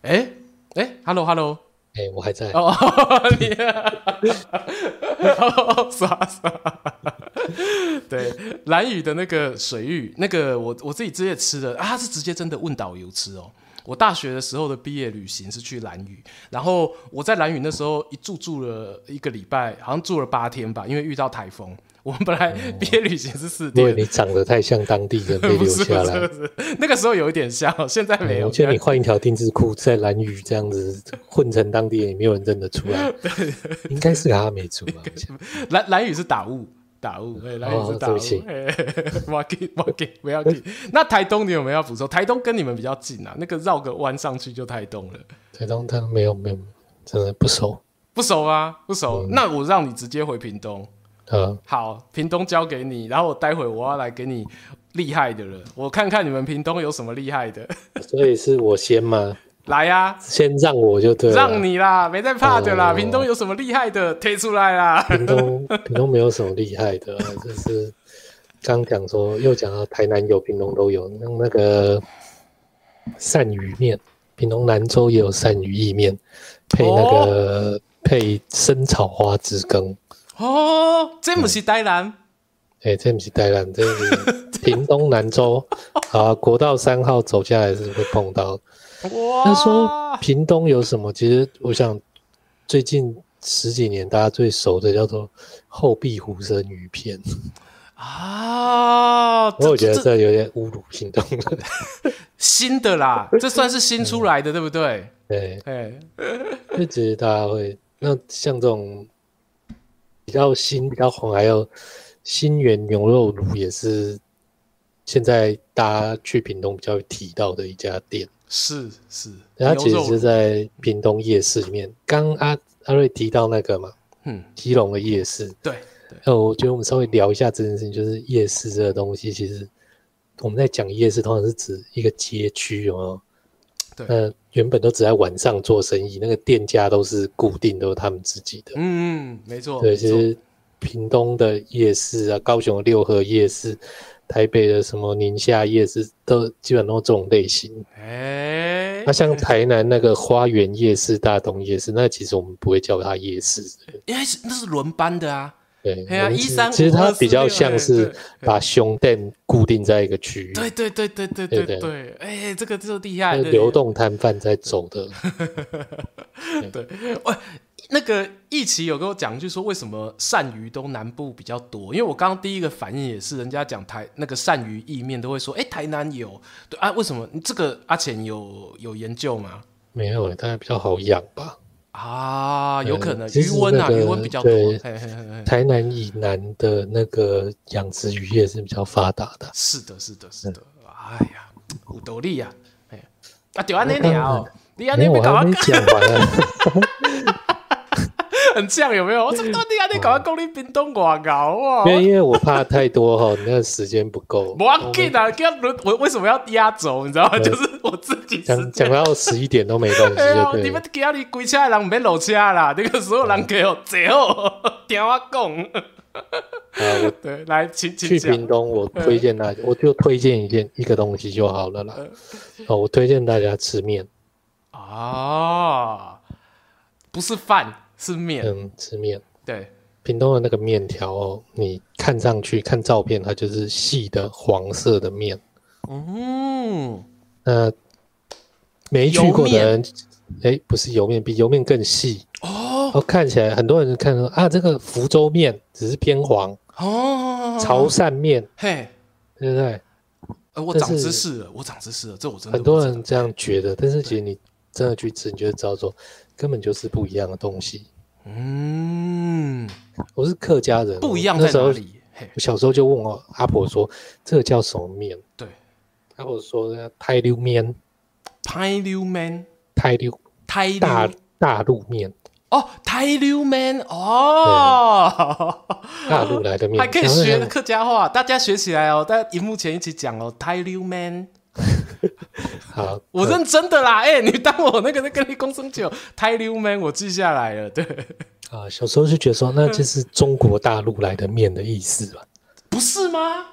哎哎，Hello Hello。哎、我还在哦，你 傻傻，对，兰屿的那个水域，那个我我自己直接吃的啊，是直接真的问导游吃哦。我大学的时候的毕业旅行是去兰屿，然后我在兰屿那时候一住住了一个礼拜，好像住了八天吧，因为遇到台风。我们本来毕业旅行是四天，因为你长得太像当地人，被 留下来。那个时候有一点像，现在没有。我觉得你换一条丁字裤，在兰屿这样子混成当地人，也没有人认得出来。对，对，对，应该是个阿美族吧？兰兰屿是打雾，打雾。哎，兰屿是打雾。马吉马吉不要紧。那台东你有没有要补充？台东跟你们比较近啊，那个绕个弯上去就台东了。台东他没有没有，真的不熟。不熟啊，不熟。嗯、那我让你直接回屏东。嗯，好，屏东交给你，然后我待会我要来给你厉害的人，我看看你们屏东有什么厉害的。所以是我先吗？来呀、啊，先让我就对了，让你啦，没在怕的啦。哦、屏东有什么厉害的，推出来啦。屏东 屏东没有什么厉害的，就是刚讲说又讲到台南有，屏东都有，那那个鳝鱼面，屏东南州也有鳝鱼意面，配那个、哦、配生炒花枝羹。哦，这不是台南，哎、欸，这不是台南，这是屏东南州 啊。国道三号走下来是会碰到。哇！那说屏东有什么？其实我想，最近十几年大家最熟的叫做后壁湖生鱼片啊。我觉得这有点侮辱屏东了。新的啦，这算是新出来的，对不对？对，哎，就觉得大家会那像这种。比较新、比较红，还有新源牛肉炉也是现在大家去屏东比较提到的一家店。是是，它其实是在屏东夜市里面。刚阿阿瑞提到那个嘛，嗯，基隆的夜市。对对。那我觉得我们稍微聊一下这件事情，就是夜市这个东西，其实我们在讲夜市，通常是指一个街区，有没有？对。呃，原本都只在晚上做生意，那个店家都是固定，都是他们自己的。嗯嗯，没错。对，其实屏东的夜市啊，高雄的六合夜市，台北的什么宁夏夜市，都基本都这种类型。哎，那像台南那个花园夜市、大东夜市，那其实我们不会叫它夜市，因为那是轮班的啊。对，一三五，其实它比较像是把胸垫固定在一个区域。对对对对对对对，哎，这个就厉害，流动摊贩在走的。对，喂，那个一奇有跟我讲，就是说为什么鳝鱼都南部比较多？因为我刚刚第一个反应也是，人家讲台那个鳝鱼意面都会说，哎、欸，台南有，对啊，为什么？这个阿浅有有研究吗？没有，大概比较好养吧。啊，有可能余温啊，余温比较多。台南以南的那个养殖渔业是比较发达的。是的，是的，是的。哎呀，有道理呀。哎，啊，就安尼聊，你安尼没搞完。很像有没有？我怎么到底要你搞到公里冰冻广告啊？没有，因为我怕太多哈，那个时间不够。我要给啊，给我为什么要压轴？你知道吗？就是我自己讲讲到十一点都没关系。你们给啊，你归车的人别落车啦。那个所有人给我最好听我讲。对，来，请请去屏东，我推荐大家，我就推荐一件一个东西就好了啦。哦，我推荐大家吃面。啊，不是饭。吃面，嗯，吃面。对，屏东的那个面条哦，你看上去看照片，它就是细的黄色的面。嗯，那没去过的人，哎、欸，不是油面，比油面更细哦。看起来很多人看说啊，这个福州面只是偏黄哦，潮汕面，嘿，对不对？呃，我长知识了，我长知识了，这我真的很多人这样觉得，但是其实你真的去吃，你就知道说。根本就是不一样的东西。嗯，我是客家人，不一样在哪里？我小时候就问我阿婆说：“这个叫什么面？”对，阿婆说：“台溜面。”台溜面，台溜，台大大陆面。哦，台溜面哦，大陆来的面，还可以学客家话，大家学起来哦。在荧幕前一起讲哦，台溜面。好，我认真的啦，哎、欸，你当我那个在跟你公生酒台溜面，我记下来了。对，啊，小时候就觉得说，那就是中国大陆来的面的意思吧？不是吗？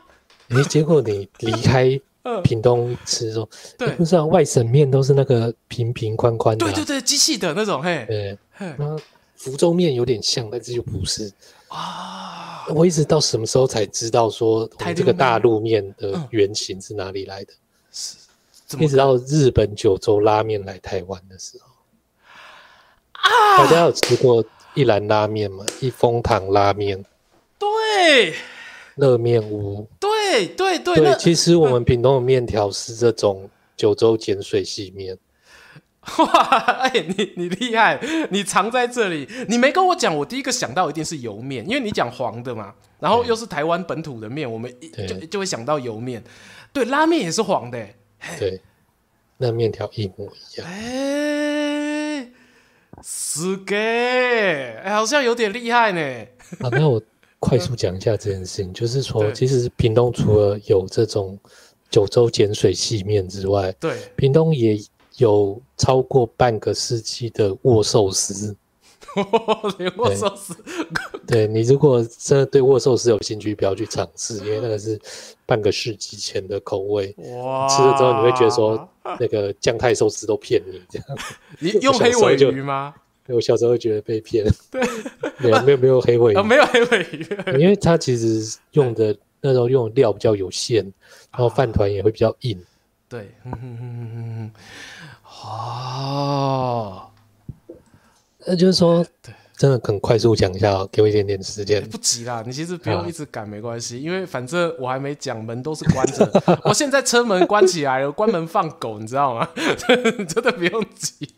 哎、欸，结果你离开 屏东吃说，对，不是啊，外省面都是那个平平宽宽的、啊，对对对，机器的那种，嘿，对，那福州面有点像，但是又不是啊。我一直到什么时候才知道说，这个大陆面的原型是哪里来的？是。一直到日本九州拉面来台湾的时候，啊，大家有吃过一兰拉面吗？一风堂拉面，对，热面屋，对对对，对。其实我们屏东的面条是这种九州碱水细面。哇，哎，你你厉害，你藏在这里，你没跟我讲，我第一个想到一定是油面，因为你讲黄的嘛，然后又是台湾本土的面，我们就就会想到油面。对，拉面也是黄的。对，那面条一模一样。哎，是给，哎，好像有点厉害呢。啊，那我快速讲一下这件事情，就是说，其实屏东除了有这种九州碱水细面之外，对，屏东也有超过半个世纪的握寿司。连握寿司，对，你如果真的对握寿司有兴趣，不要去尝试，因为那个是半个世纪前的口味。哇！吃了之后你会觉得说，那个酱太寿司都骗你这样。你用黑尾鱼吗？我小时候会觉得被骗。对，没有没有没有黑尾鱼，没有黑尾鱼，因为它其实用的那时候用的料比较有限，然后饭团也会比较硬。对，嗯嗯嗯嗯，哦。那就是说，真的很快速讲一下，给我一点点时间。不急啦，你其实不用一直赶，没关系，因为反正我还没讲，门都是关着。我现在车门关起来了，关门放狗，你知道吗？真的不用急。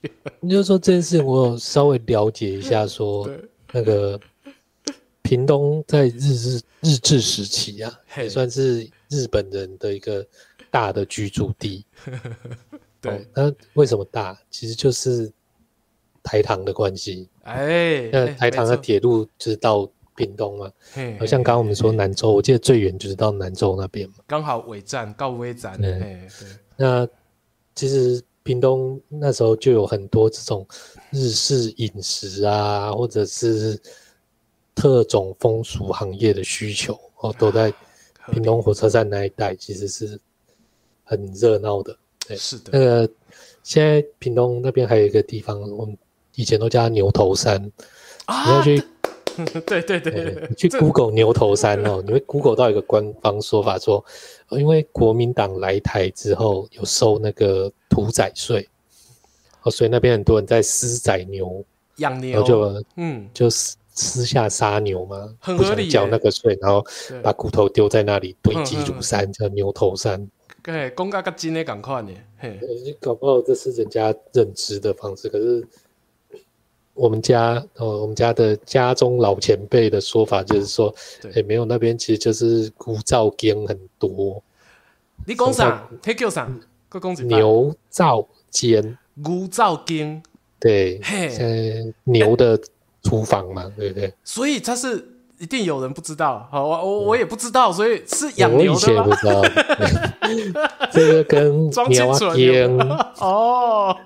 你就说这件事，我有稍微了解一下，说那个屏东在日日日治时期啊，也算是日本人的一个大的居住地。对，那为什么大？其实就是。台糖的关系，哎，那台糖的铁路就是到屏东嘛，好像刚刚我们说南州，我记得最远就是到南州那边嘛，刚好尾站到尾站。哎，对，那其实屏东那时候就有很多这种日式饮食啊，或者是特种风俗行业的需求哦，都在屏东火车站那一带，其实是很热闹的。对，是的。那个现在屏东那边还有一个地方，我们。以前都叫它牛头山，啊、你要去，对。对对，对，你去 Google 牛头山哦，你会 Google 到一个官方说法说，因为国民党来台之后有收那个屠宰税，哦，所以那边很多人在私宰牛，养牛，就嗯，就私私下杀牛嘛，很合理，缴那个税，然后把骨头丢在那里堆积如山，叫牛头山。对，公家跟金的赶快呢，嘿，搞不好这是人家认知的方式，可是我们家哦，我们家的家中老前辈的说法就是说，哎，没有那边其实就是古灶间很多。你讲啥？他叫啥？个公子牛灶间，古灶间，对，嘿，牛的厨房嘛，对不对？所以它是。一定有人不知道，好，我我我也不知道，所以是养牛的吗？我以前不知道，这个跟牛啊间 哦，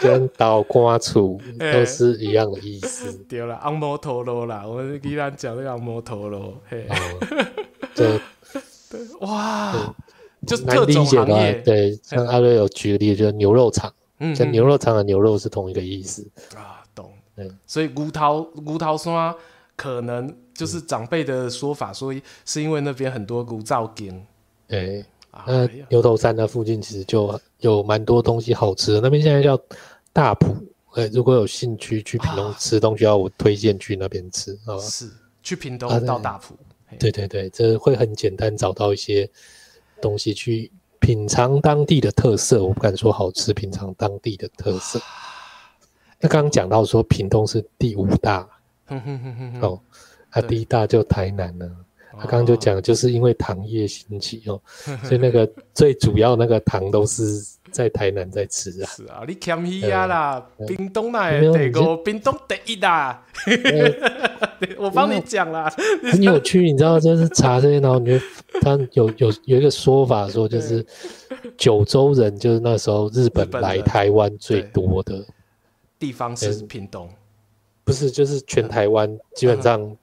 跟倒瓜杵都是一样的意思。对了，昂摩陀罗啦，我们依然讲这个昂摩陀罗，嘿，这哇，就是特种行业。对，像阿瑞有举例，就是牛肉厂，像牛肉厂的牛肉是同一个意思啊，懂。所以牛头牛头山可能。就是长辈的说法，所以是因为那边很多古灶间。对，那牛头山那附近其实就有蛮多东西好吃的。那边现在叫大埔，呃，如果有兴趣去屏东吃东西，要我推荐去那边吃啊。是，去屏东到大埔。对对对，这会很简单找到一些东西去品尝当地的特色。我不敢说好吃，品尝当地的特色。那刚刚讲到说屏东是第五大，哦。它第一大就台南了，他刚刚就讲，就是因为糖业兴起哦，所以那个最主要那个糖都是在台南在吃啊。是啊，你谦虚啊啦，屏东那得个，屏东第一啦。我帮你讲啦，很有趣，你知道，就是查这些，然后你就他有有有一个说法说，就是九州人就是那时候日本来台湾最多的地方是屏东，不是，就是全台湾基本上。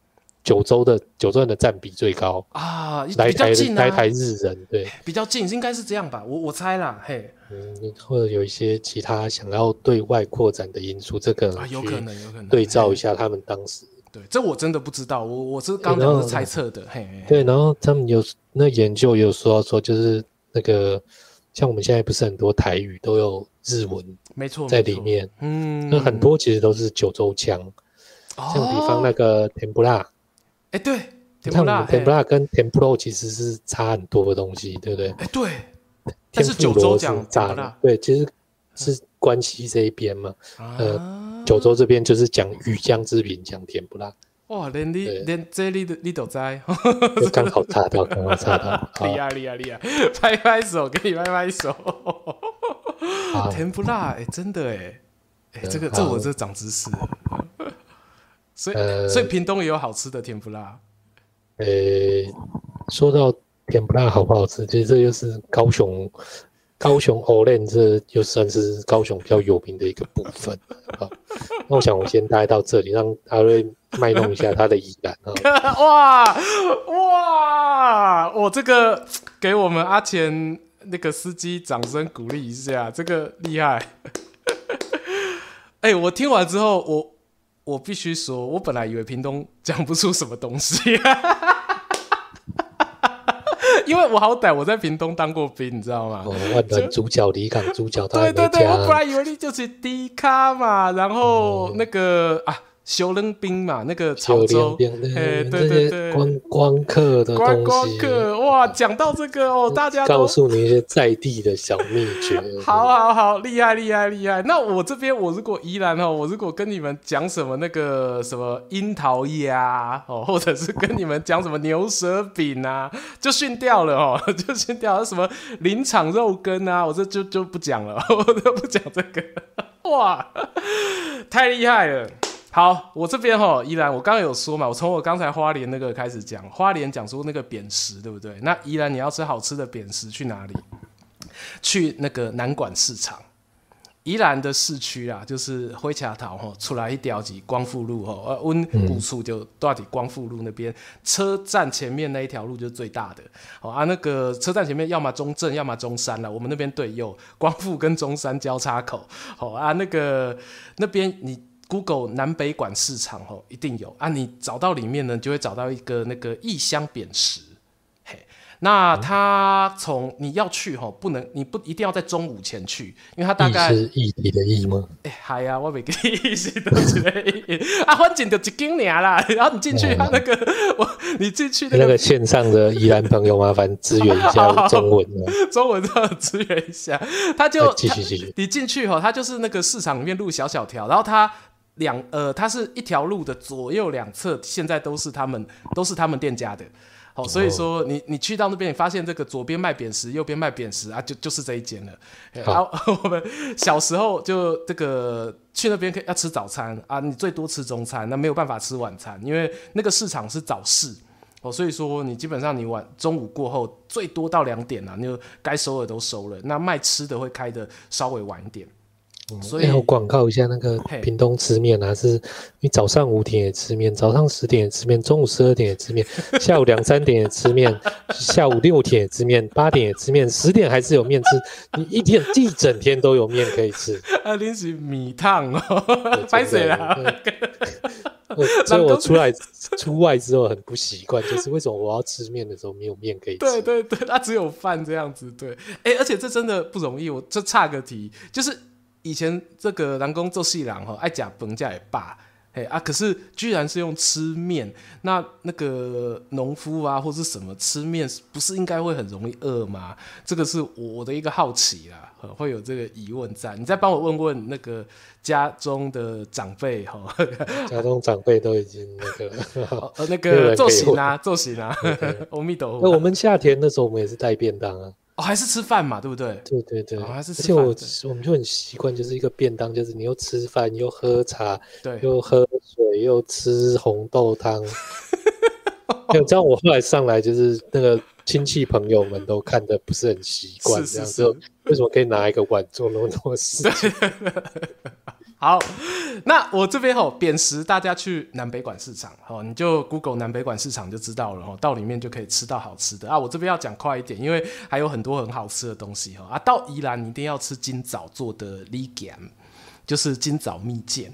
九州的九州人的占比最高。啊，来台来台日人对。比较近，应该是这样吧？我我猜啦，嘿，嗯，或者有一些其他想要对外扩展的因素，这个啊，有可能有可能对照一下他们当时，对，这我真的不知道，我我是刚刚是猜测的，嘿，对，然后他们有那研究有说到说，就是那个像我们现在不是很多台语都有日文，没错，在里面，嗯，那很多其实都是九州腔，像比方那个甜不辣。哎，对，甜不辣，甜不辣跟甜不肉其实是差很多的东西，对不对？哎，对，但是九州讲甜不辣，对，其实是关西这一边嘛。呃，九州这边就是讲鱼浆制品，讲甜不辣。哇，连你连这里的你都在，刚好查到，刚好查到，厉害厉害厉害！拍拍手，给你拍拍手。甜不辣，哎，真的哎，哎，这个这我这长知识了。所以，呃、所以屏东也有好吃的甜不辣。呃，说到甜不辣好不好吃，其实这就是高雄，高雄欧练，这就算是高雄比较有名的一个部分。好，那我想我先待到这里，让阿瑞卖弄一下他的宜兰啊。哇哇，我这个给我们阿钱那个司机掌声鼓励一下，这个厉害。哎、欸，我听完之后，我。我必须说，我本来以为屏东讲不出什么东西，因为我好歹我在屏东当过兵，你知道吗？哦，万能主角离港主角，对对对，我本来以为你就是低咖嘛，然后那个、嗯、啊。修冷冰嘛，那个潮州，哎，对对对，观光客的观光客哇，讲到这个哦，大家告诉你一些在地的小秘诀。好好好，厉害厉害厉害。那我这边，我如果宜兰哦，我如果跟你们讲什么那个什么樱桃鸭哦，或者是跟你们讲什么牛舌饼啊，就逊掉了哦，就逊掉了什么林场肉羹啊，我这就就不讲了，我都不讲这个。哇，太厉害了。好，我这边哈，宜兰，我刚刚有说嘛，我从我刚才花莲那个开始讲，花莲讲说那个扁食，对不对？那宜兰你要吃好吃的扁食，去哪里？去那个南管市场。宜兰的市区啊，就是火车头吼，出来一条是光复路吼，呃，温古厝就到底光复路那边，车站前面那一条路就是最大的。好啊，那个车站前面要么中正，要么中山了，我们那边对右，光复跟中山交叉口。好啊，那个那边你。Google 南北馆市场一定有啊！你找到里面呢，就会找到一个那个异乡扁食，嘿，那他从你要去吼，不能你不一定要在中午前去，因为他大概是议题的议吗？哎、欸，系啊，我没给你意思都是 啊，反正就一间年啦。然后你进去，他那个、嗯、我你进去那个那个线上的宜兰朋友，麻烦支援一下 中文中文的支援一下。他就继续继续，你进去吼，他就是那个市场里面路小小条，然后他两呃，它是一条路的左右两侧，现在都是他们都是他们店家的。哦，所以说你你去到那边，你发现这个左边卖扁食，右边卖扁食啊，就就是这一间了。然后 我们小时候就这个去那边可以要吃早餐啊，你最多吃中餐，那没有办法吃晚餐，因为那个市场是早市哦，所以说你基本上你晚中午过后最多到两点了，你就该收的都收了，那卖吃的会开的稍微晚一点。所以我广告一下那个屏东吃面啊，是你早上五点也吃面，早上十点也吃面，中午十二点也吃面，下午两三点也吃面，下午六点也吃面，八点也吃面，十点还是有面吃，你一天一整天都有面可以吃。啊，临时米烫哦，拍谁了？所以我出来出外之后很不习惯，就是为什么我要吃面的时候没有面可以吃？对对对，它只有饭这样子。对，哎、欸，而且这真的不容易。我这差个题，就是。以前这个人工做细郎哈，爱讲本价也罢，嘿啊，可是居然是用吃面，那那个农夫啊或是什么吃面，不是应该会很容易饿吗？这个是我的一个好奇啦，会有这个疑问在。你再帮我问问那个家中的长辈哈，家中长辈都已经那个呃 那个做行啊做行啊，阿弥陀佛。那我们夏天的时候，我们也是带便当啊。哦，还是吃饭嘛，对不对？对对对，哦、还是吃饭。而且我我们就很习惯，就是一个便当，就是你又吃饭又喝茶，对，又喝水又吃红豆汤。这样我后来上来，就是那个亲戚朋友们都看的不是很习惯，这样子为什么可以拿一个碗做那么多事情？好，那我这边吼扁食，大家去南北馆市场，吼你就 Google 南北馆市场就知道了，吼到里面就可以吃到好吃的啊。我这边要讲快一点，因为还有很多很好吃的东西，哈啊。到宜兰你一定要吃今早做的米粿，就是今早蜜饯。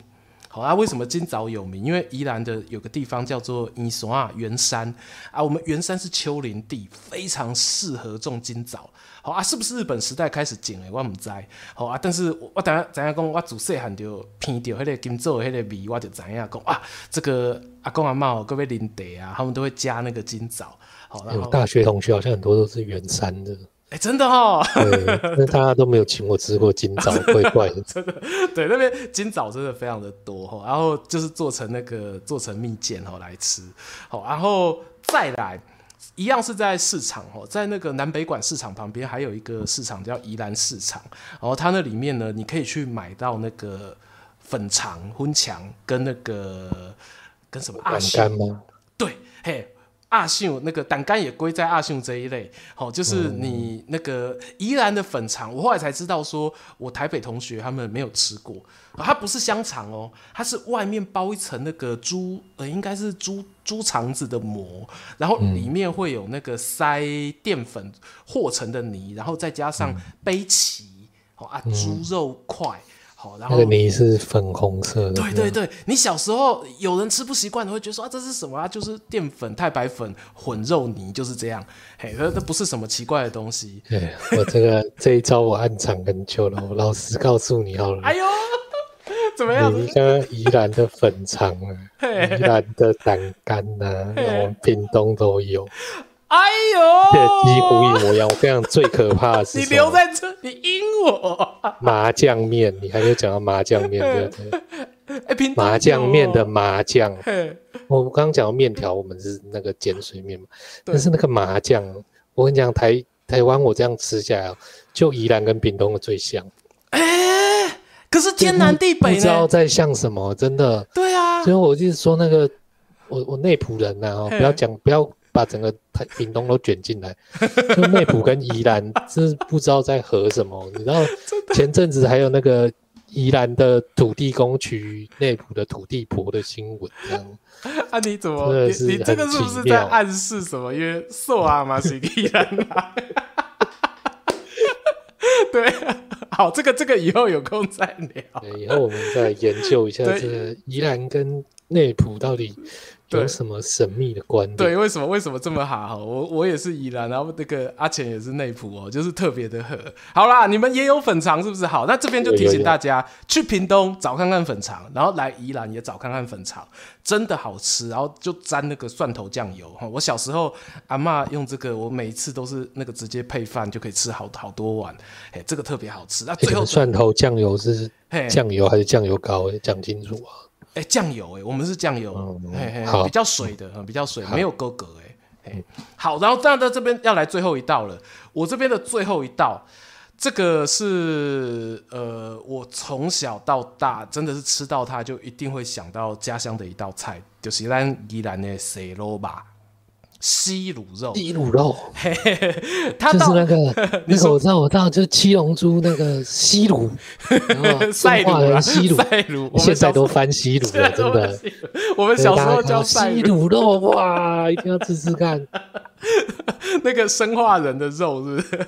好啊，为什么今早有名？因为宜兰的有个地方叫做宜山啊，员山啊，我们员山是丘陵地，非常适合种今早。好啊，是不是日本时代开始种的？我唔知。好啊，但是我等下怎样讲？我自细汉就闻到迄个金枣的迄个味，我就知影讲啊，这个阿公阿妈各位邻地啊，他们都会加那个金枣。好，大学同学好像很多都是原山的。哎、欸，真的哦。对，那大家都没有请我吃过金枣，怪怪的。真的，对，那边金枣真的非常的多哈，然后就是做成那个做成蜜饯哈来吃。好，然后再来。一样是在市场哦，在那个南北馆市场旁边还有一个市场叫宜兰市场，然后它那里面呢，你可以去买到那个粉肠、荤肠跟那个跟什么阿干吗？对，嘿。阿秀那个胆干也归在阿秀这一类，好，就是你那个宜兰的粉肠，我后来才知道，说我台北同学他们没有吃过，它不是香肠哦，它是外面包一层那个猪，呃，应该是猪猪肠子的膜，然后里面会有那个塞淀粉和成的泥，然后再加上杯萁，好啊，猪肉块。然后那个泥是粉红色的。对对对，你小时候有人吃不习惯，你会觉得说啊，这是什么啊？就是淀粉、太白粉混肉泥，就是这样。嘿，那那不是什么奇怪的东西。对，我这个这一招我暗藏很久了，我老实告诉你好了。哎呦，怎么样？你像宜兰的粉肠啊，宜兰的胆干啊，我们屏东都有。哎呦，几乎一模一样。我跟你讲，最可怕的是 你留在这，你阴我。麻酱面，你还没有讲到麻酱面，对 不对？麻酱面的麻酱，我刚刚讲到面条，我们是那个碱水面嘛。但是那个麻酱，我跟你讲，台台湾我这样吃下来，就宜兰跟屏东的最像。哎，可是天南地北，不知道在像什么，真的。对啊，所以我就是说那个，我我内埔人呐，不要讲，不要。把整个台屏东都卷进来，就内埔跟宜兰，是不知道在合什么。你知道前阵子还有那个宜兰的土地公娶内埔的土地婆的新闻，这样。啊，你怎么？你你这个是不是在暗示什么？因为瘦啊嘛是宜兰啊。对，好，这个这个以后有空再聊。对，以后我们再研究一下这个宜兰跟内埔到底有什么神秘的观点？对，为什么为什么这么好？我我也是宜兰，然后那个阿钱也是内埔哦，就是特别的合。好啦，你们也有粉肠是不是？好，那这边就提醒大家，去屏东找看看粉肠，然后来宜兰也找看看粉肠，真的好吃。然后就沾那个蒜头酱油哈。我小时候阿嬷用这个，我每一次都是那个直接配饭就可以吃好好多碗，哎，这个特别好吃。那最后、欸、蒜头酱油是酱油还是酱油膏？讲清楚啊。哎，酱油哎，我们是酱油，嗯、嘿嘿，比较水的，比较水，没有勾格哎，嘿，好，然后这样到这边要来最后一道了，我这边的最后一道，这个是呃，我从小到大真的是吃到它就一定会想到家乡的一道菜，就是咱宜兰的西螺肉。西卤肉，西卤肉，他就是那个，那个我知道，我知道，就是七龙珠那个西卤，赛鲁，西卤，赛卤，现在都翻西卤了，真的。我们小时候叫西卤肉，哇，一定要吃吃看。那个生化人的肉是不是？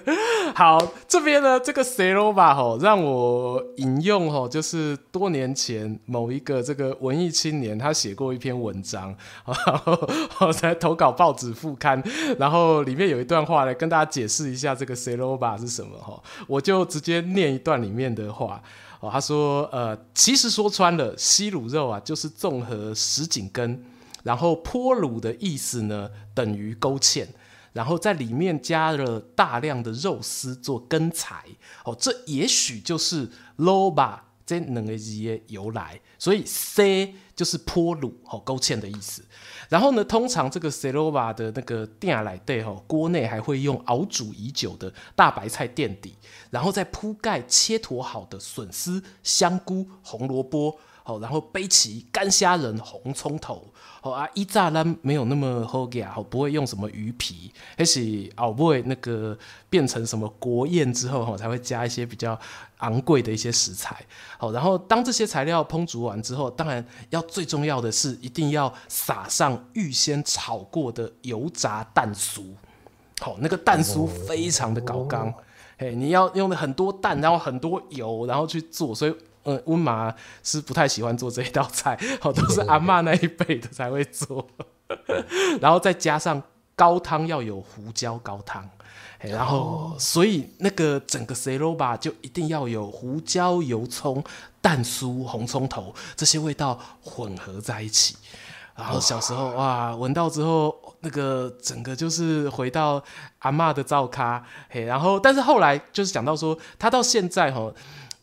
好，这边呢，这个西螺肉吼，让我引用吼，就是多年前某一个这个文艺青年，他写过一篇文章，然后我才投稿报纸副刊，然后里面有一段话来跟大家解释一下这个西螺肉是什么哈，我就直接念一段里面的话哦，他说呃，其实说穿了，西鲁肉啊，就是综合什锦根。然后坡卤的意思呢，等于勾芡，然后在里面加了大量的肉丝做根材，哦，这也许就是卤肉这两个字的由来。所以 C 就是坡卤，哦，勾芡的意思。然后呢，通常这个西螺肉的那个店来对，哦，锅内还会用熬煮已久的大白菜垫底，然后再铺盖切坨好的笋丝、香菇、红萝卜。好，然后背起干虾仁、红葱头，好啊，一炸呢没有那么好给好，不会用什么鱼皮，而且哦不会那个变成什么国宴之后哈，才会加一些比较昂贵的一些食材。好，然后当这些材料烹煮完之后，当然要最重要的是一定要撒上预先炒过的油炸蛋酥。好，那个蛋酥非常的高刚，哎，你要用很多蛋，然后很多油，然后去做，所以。嗯，温妈是不太喜欢做这一道菜，好，都是阿嬷那一辈的才会做，然后再加上高汤要有胡椒高汤，然后所以那个整个西螺肉就一定要有胡椒、油葱、蛋酥、红葱头这些味道混合在一起，然后小时候哇，闻到之后那个整个就是回到阿嬷的灶咖，嘿，然后但是后来就是讲到说他到现在哈。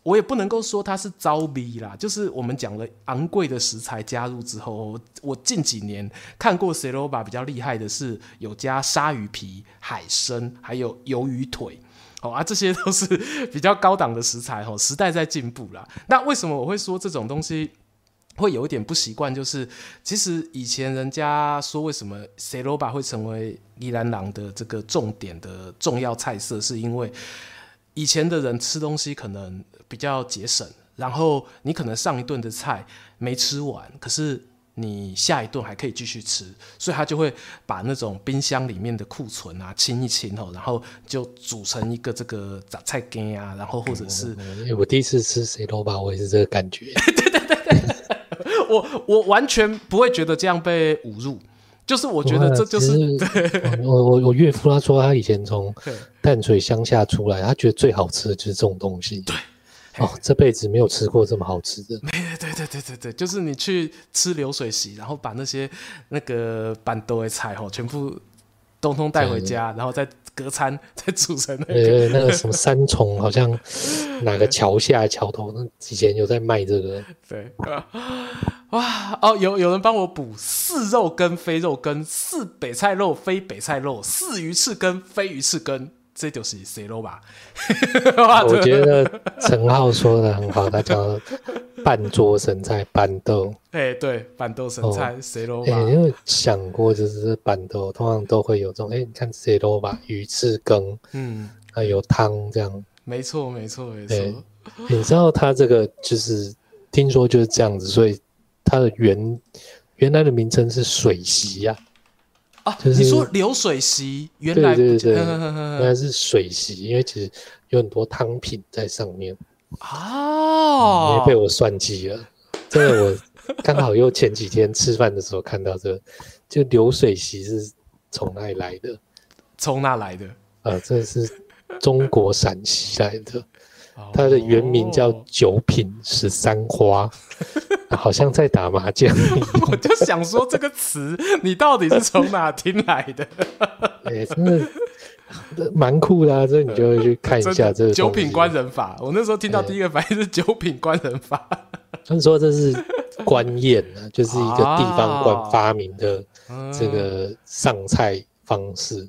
我也不能够说它是招逼啦，就是我们讲了昂贵的食材加入之后，我近几年看过西螺肉比较厉害的是有加鲨鱼皮、海参，还有鱿鱼腿，哦啊，这些都是比较高档的食材哦。时代在进步啦，那为什么我会说这种东西会有一点不习惯？就是其实以前人家说为什么西螺肉会成为宜兰人的这个重点的重要菜色，是因为以前的人吃东西可能。比较节省，然后你可能上一顿的菜没吃完，可是你下一顿还可以继续吃，所以他就会把那种冰箱里面的库存啊清一清哦，然后就煮成一个这个杂菜羹啊，然后或者是、嗯、我第一次吃谁都吧，我也是这个感觉。对对对对，我我完全不会觉得这样被侮辱，就是我觉得这就是 我我我岳父他说他以前从淡水乡下出来，他觉得最好吃的就是这种东西。对。哦，这辈子没有吃过这么好吃的。对对对对对对，就是你去吃流水席，然后把那些那个板豆的菜哦，全部通通带回家，然后再隔餐 再煮成那个。对，那个什么三重，好像哪个桥下桥头，那以前有在卖这个。对啊，哇哦，有有人帮我补似肉羹非肉羹，似北菜肉非北菜肉，似鱼翅羹非鱼翅羹。这就是西螺肉。我觉得陈浩说的很好，他叫半桌神菜板豆。哎、欸，对，板豆神菜西螺肉。哎，因为想过就是板豆，通常都会有这种，哎、欸，你看西螺肉，鱼翅羹，嗯，还有汤这样。没错，没错，没错、欸。你知道他这个就是听说就是这样子，所以它的原原来的名称是水席呀、啊。啊，你说流水席原来对对对，原来是水席，因为其实有很多汤品在上面。哦，也被我算计了，这个我刚好又前几天吃饭的时候看到这个，就流水席是从哪里来的？从哪来的？呃，这是中国陕西来的，它的原名叫九品十三花，好像在打麻将。我就想说这个词，你到底是从哪听来的？哎，真的。蛮酷的啊，这你就会去看一下这个九品官人法。我那时候听到第一个反应是九品官人法，他们说这是官宴啊，就是一个地方官发明的这个上菜方式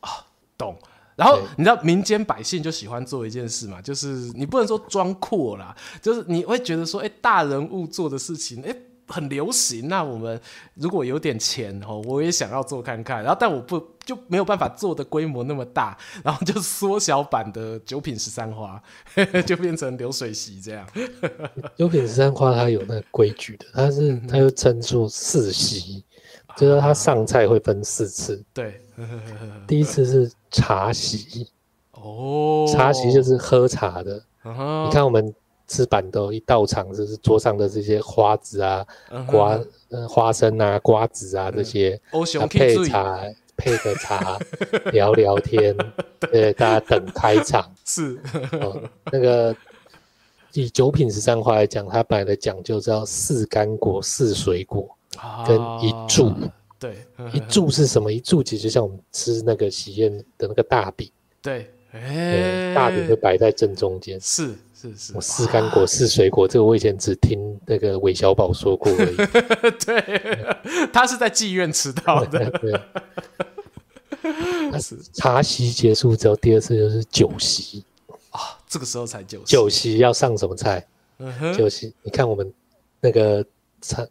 啊，懂。然后你知道民间百姓就喜欢做一件事嘛，就是你不能说装阔啦，就是你会觉得说，哎，大人物做的事情，哎。很流行，那我们如果有点钱哦，我也想要做看看。然后，但我不就没有办法做的规模那么大，然后就缩小版的九品十三花，就变成流水席这样。九品十三花它有那个规矩的，它是它又称作四席，就是它上菜会分四次。对，第一次是茶席，哦，茶席就是喝茶的。你看我们。吃板豆一到场，就是桌上的这些花子啊、瓜、呃、花生啊、瓜子啊这些，嗯、配茶配个茶聊聊天，对，大家等开场是、哦。那个以九品十三花来讲，它本来的讲究叫四干果、四水果跟一柱。啊、对，一柱是什么？一柱其实就像我们吃那个喜宴的那个大饼。对，哎、欸，大饼会摆在正中间。是。是是，我四干果四水果，这个我以前只听那个韦小宝说过而已。对，嗯、他是在妓院吃到的。对，那是茶席结束之后，第二次就是酒席啊，这个时候才酒席。酒席要上什么菜？嗯，酒席，你看我们那个茶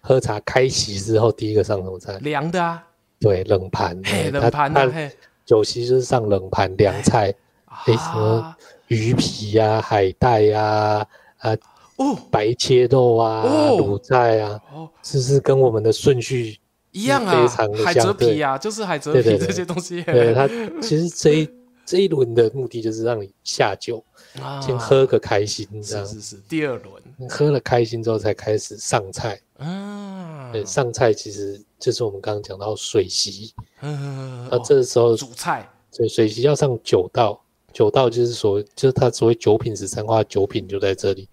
喝茶开席之后，第一个上什么菜？凉的啊。对，冷盘。嘿，冷盘啊。嘿，酒席就是上冷盘凉菜。哎，什么？鱼皮呀、啊，海带呀、啊，啊，哦，白切肉啊，卤、哦、菜啊，哦，是是跟我们的顺序一样啊，非常的像，海蜇皮啊，就是海蜇皮这些东西。对，对，对，对，它其实这一这一轮的目的就是让你下酒，啊、先喝个开心，这样是是是。第二轮喝了开心之后，才开始上菜。嗯，对，上菜其实就是我们刚刚讲到水席。嗯，那，这时候、哦、主菜，对，水席要上九道。九道就是所，就是它所谓九品十三花，九品就在这里。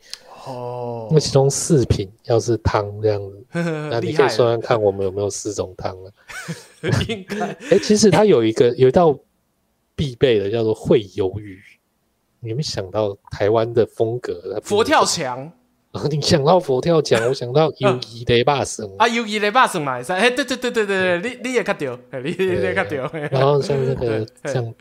哦，那其中四品要是汤这样子，那你可以算算看我们有没有四种汤了。应该，哎，其实它有一个有一道必备的叫做烩鱿鱼。你有没有想到台湾的风格？佛跳墙。你想到佛跳墙，我想到鱿鱼雷霸省啊，鱿鱼雷霸省嘛，哎，对对对对对对，你你也看到，你你也看到。然后像那个像。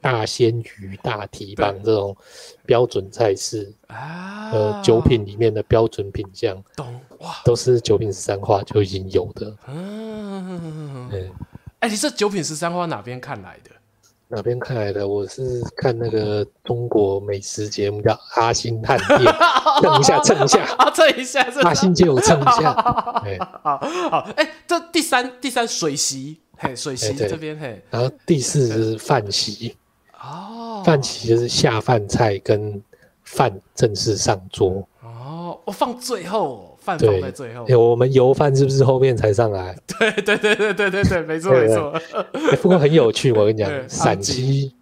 大鲜鱼、大蹄膀这种标准菜式啊，呃，九品里面的标准品相，懂哇？都是九品十三花就已经有的。嗯，哎、欸，你这九品十三花哪边看来的？哪边看来的？我是看那个中国美食节目叫《阿星探店》，蹭一下，蹭一下，啊，蹭一下，阿星就有蹭一下。哎，好，好，哎，这第三第三水席。嘿，水席这边嘿，然后第四是饭席哦，饭席就是下饭菜跟饭正式上桌哦，我放最后，饭放在最后。我们油饭是不是后面才上来？对对对对对对对，没错没错。不过很有趣，我跟你讲，陕西，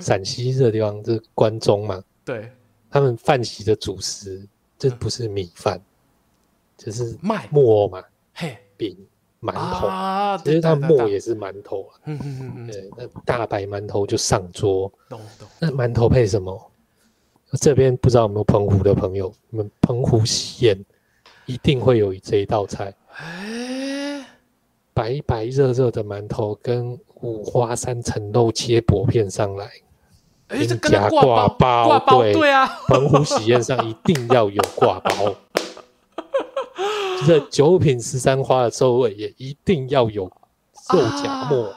陕西这个地方就是关中嘛，对，他们饭席的主食这不是米饭，就是麦馍嘛，嘿饼。馒头啊，其实它馍也是馒头啊。嗯嗯嗯嗯，对，那大白馒头就上桌。懂懂。那馒头配什么？这边不知道有没有澎湖的朋友？你们澎湖喜宴一定会有这一道菜。哎，白白热热的馒头跟五花三层肉切薄片上来，哎，这夹挂包，挂包，对啊，澎湖喜宴上一定要有挂包。这 九品十三花的收尾也一定要有肉夹馍，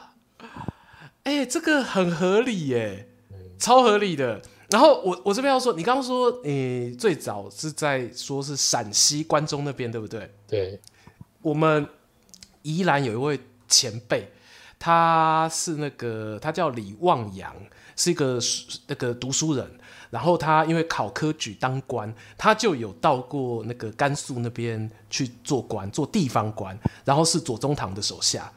哎、啊欸，这个很合理耶，嗯、超合理的。然后我我这边要说，你刚刚说你最早是在说是陕西关中那边对不对？对，我们宜兰有一位前辈，他是那个他叫李望阳，是一个那个读书人。然后他因为考科举当官，他就有到过那个甘肃那边去做官，做地方官，然后是左宗棠的手下，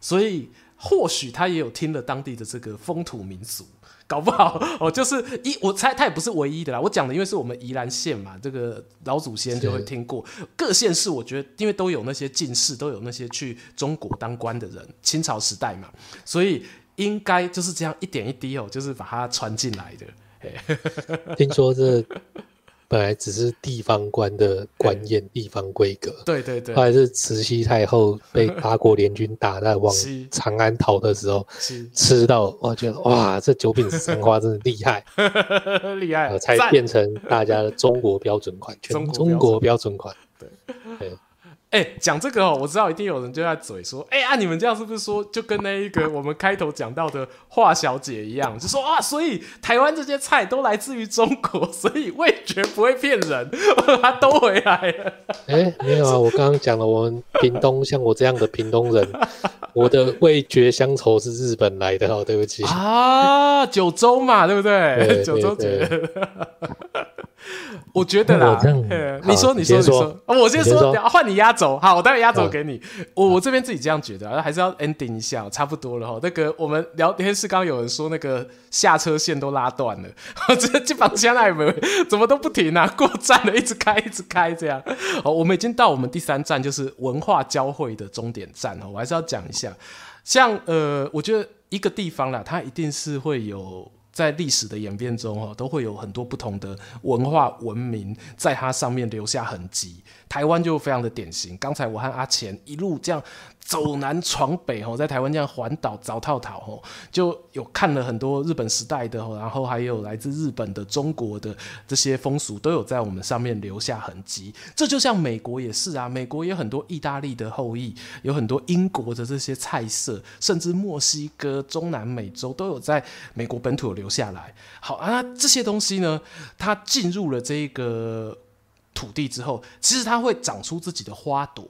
所以或许他也有听了当地的这个风土民俗，搞不好哦，就是一我猜他也不是唯一的啦。我讲的因为是我们宜兰县嘛，这个老祖先就会听过。各县市我觉得因为都有那些进士，都有那些去中国当官的人，清朝时代嘛，所以应该就是这样一点一滴哦，就是把它传进来的。听说这本来只是地方官的官宴，地方规格。对对对。后来是慈禧太后被 八国联军打在往长安逃的时候，吃到我觉得哇，这九品三花真的厉害，厉害，才变成大家的中国标准款，全中国标准款。对对。哎、欸，讲这个哦，我知道一定有人就在嘴说，哎、欸、啊，你们这样是不是说就跟那一个我们开头讲到的华小姐一样，就说啊，所以台湾这些菜都来自于中国，所以味觉不会骗人，它都回来了。哎、欸，没有啊，我刚刚讲了，我们屏东像我这样的屏东人，我的味觉乡愁是日本来的哦，对不起啊，九州嘛，对不对？九州觉得。我觉得啦，你说你说你说，我先说，换你压轴，好，我待会压轴给你。我我这边自己这样觉得，还是要 ending 一下，差不多了哈。那个我们聊天室刚刚有人说那个下车线都拉断了，这这帮乡爱们怎么都不停啊？过站了，一直开一直开这样。哦，我们已经到我们第三站，就是文化交汇的终点站哦。我还是要讲一下，像呃，我觉得一个地方啦，它一定是会有。在历史的演变中，哈，都会有很多不同的文化文明在它上面留下痕迹。台湾就非常的典型。刚才我和阿钱一路这样走南闯北，吼在台湾这样环岛找套套，吼就有看了很多日本时代的，然后还有来自日本的、中国的这些风俗，都有在我们上面留下痕迹。这就像美国也是啊，美国也有很多意大利的后裔，有很多英国的这些菜色，甚至墨西哥、中南美洲都有在美国本土留下来。好啊，那这些东西呢，它进入了这个。土地之后，其实它会长出自己的花朵。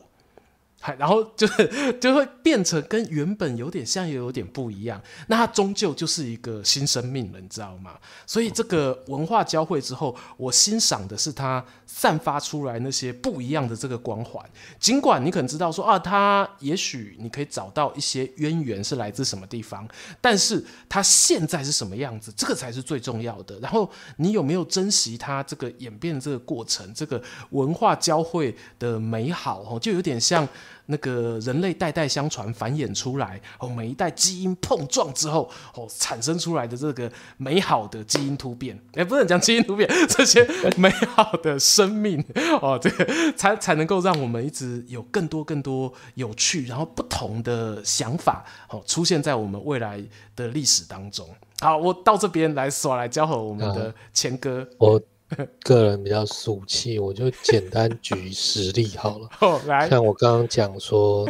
然后就是就会变成跟原本有点像，又有点不一样。那它终究就是一个新生命了，你知道吗？所以这个文化交汇之后，我欣赏的是它散发出来那些不一样的这个光环。尽管你可能知道说啊，它也许你可以找到一些渊源是来自什么地方，但是它现在是什么样子，这个才是最重要的。然后你有没有珍惜它这个演变这个过程，这个文化交汇的美好？哦，就有点像。那个人类代代相传繁衍出来哦，每一代基因碰撞之后哦，产生出来的这个美好的基因突变，哎，不能讲基因突变，这些美好的生命哦，这个才才能够让我们一直有更多更多有趣，然后不同的想法哦，出现在我们未来的历史当中。好，我到这边来耍来交和我们的钱哥。我 个人比较俗气，我就简单举实例好了。哦，来，像我刚刚讲说，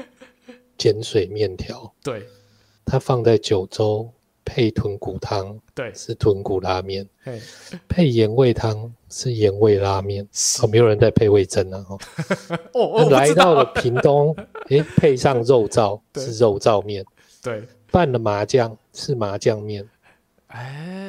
碱水面条，对，它放在九州配豚骨汤，对，是豚骨拉面，配盐味汤是盐味拉面，哦，没有人在配味噌啊，哦，来到了屏东，诶，配上肉燥是肉燥面，对，拌了麻酱是麻酱面。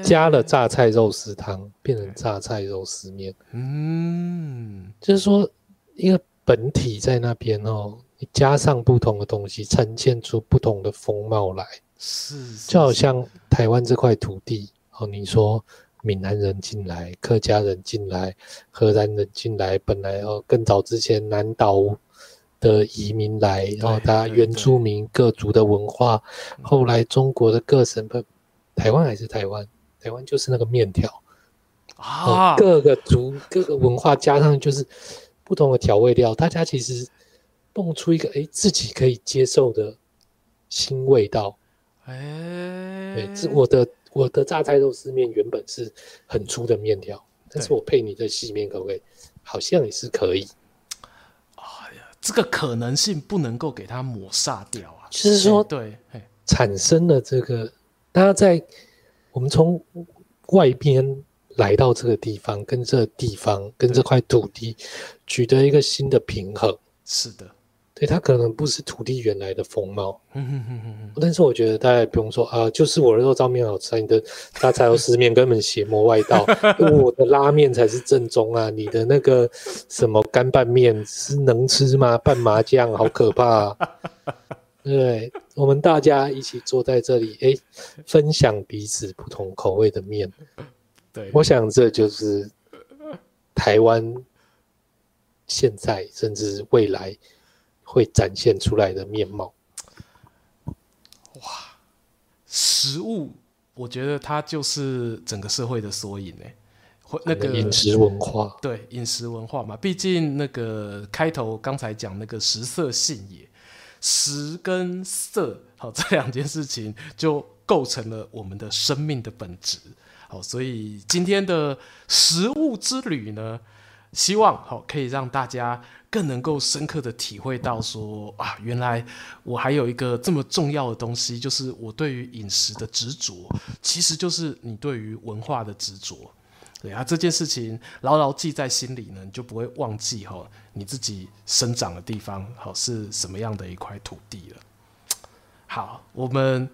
加了榨菜肉丝汤，变成榨菜肉丝面。嗯，就是说一个本体在那边哦，你加上不同的东西，呈现出不同的风貌来。是，就好像台湾这块土地哦，你说闽南人进来，客家人进来，荷兰人进来，本来哦更早之前南岛的移民来，然后大家原住民各族的文化，后来中国的各省份。台湾还是台湾，台湾就是那个面条啊，各个族、各个文化加上就是不同的调味料，大家其实蹦出一个哎自己可以接受的新味道。哎，对，这我的我的榨菜肉丝面原本是很粗的面条，但是我配你的细面可不可以？好像也是可以。哎呀，这个可能性不能够给它抹杀掉啊。就是说，对，产生了这个。大家在我们从外边来到这个地方，跟这个地方、跟这块土地取得一个新的平衡。是的，对，它可能不是土地原来的风貌。嗯哼哼哼哼。但是我觉得大家也不用说啊，就是我的肉燥面好吃，你的大菜肉丝面根本邪魔外道，我的拉面才是正宗啊！你的那个什么干拌面是能吃吗？拌麻酱好可怕啊！对，我们大家一起坐在这里，哎，分享彼此不同口味的面。对，我想这就是台湾现在甚至未来会展现出来的面貌。哇，食物，我觉得它就是整个社会的缩影呢。那个饮食文化，对，饮食文化嘛，毕竟那个开头刚才讲那个食色性也。食跟色，好，这两件事情就构成了我们的生命的本质。好，所以今天的食物之旅呢，希望好可以让大家更能够深刻的体会到说啊，原来我还有一个这么重要的东西，就是我对于饮食的执着，其实就是你对于文化的执着。对啊，这件事情牢牢记在心里呢，你就不会忘记哈，你自己生长的地方好是什么样的一块土地了。好，我们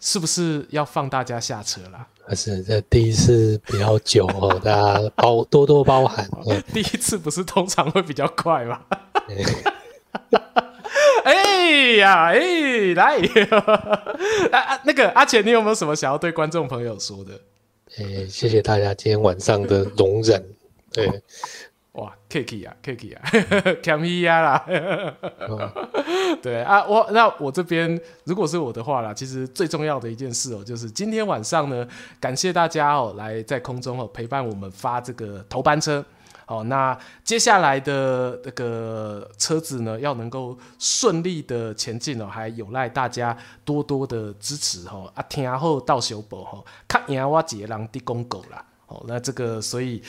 是不是要放大家下车了？还是这第一次比较久哦，大家包多多包涵。第一次不是通常会比较快吗？哎呀，哎，来，啊啊，那个阿钱，你有没有什么想要对观众朋友说的？诶、欸，谢谢大家今天晚上的容忍。对，哇，Kiki 啊，Kiki 啊，Kami 啊啦。对啊，我那我这边如果是我的话啦，其实最重要的一件事哦、喔，就是今天晚上呢，感谢大家哦、喔，来在空中哦、喔、陪伴我们发这个头班车。好，那接下来的这个车子呢，要能够顺利的前进哦，还有赖大家多多的支持哈啊，听后到修补哈，看赢我几个人的公狗啦。好，那这个所以。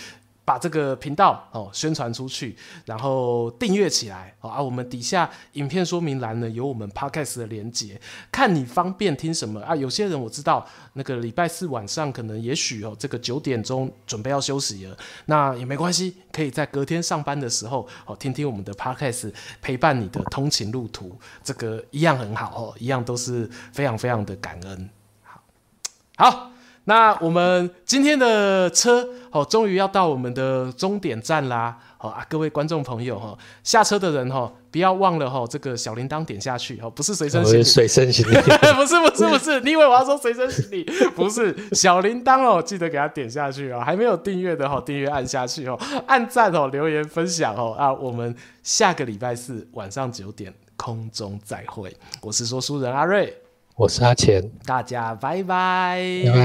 把这个频道哦宣传出去，然后订阅起来哦啊！我们底下影片说明栏呢有我们 Podcast 的连接，看你方便听什么啊？有些人我知道那个礼拜四晚上可能也许哦这个九点钟准备要休息了，那也没关系，可以在隔天上班的时候哦听听我们的 Podcast，陪伴你的通勤路途，这个一样很好哦，一样都是非常非常的感恩。好，好。那我们今天的车哦，终于要到我们的终点站啦！好啊，各位观众朋友哈，下车的人哈，不要忘了哈，这个小铃铛点下去哈，不是随身行李，随身行李，不是不是不是，你以为我要说随身行李？不是小铃铛哦，记得给它点下去哦。还没有订阅的哈，订阅按下去哦，按赞哦，留言分享哦啊，我们下个礼拜四晚上九点空中再会，我是说书人阿瑞。我是阿钱，大家拜拜，拜拜。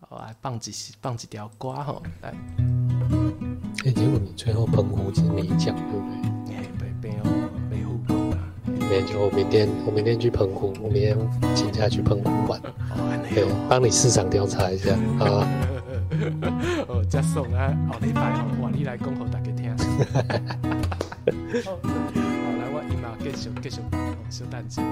好，来放几放几条瓜哈，来。哎，结果你最后澎湖其实没讲，对不对？哎，没没有没互动啊。没就我明天我明天去澎湖，我明天请假去澎湖玩。哦，对，帮你市场调查一下啊。哦，接送啊，后礼拜哦，换你来讲给大家听。继续继续放松，小。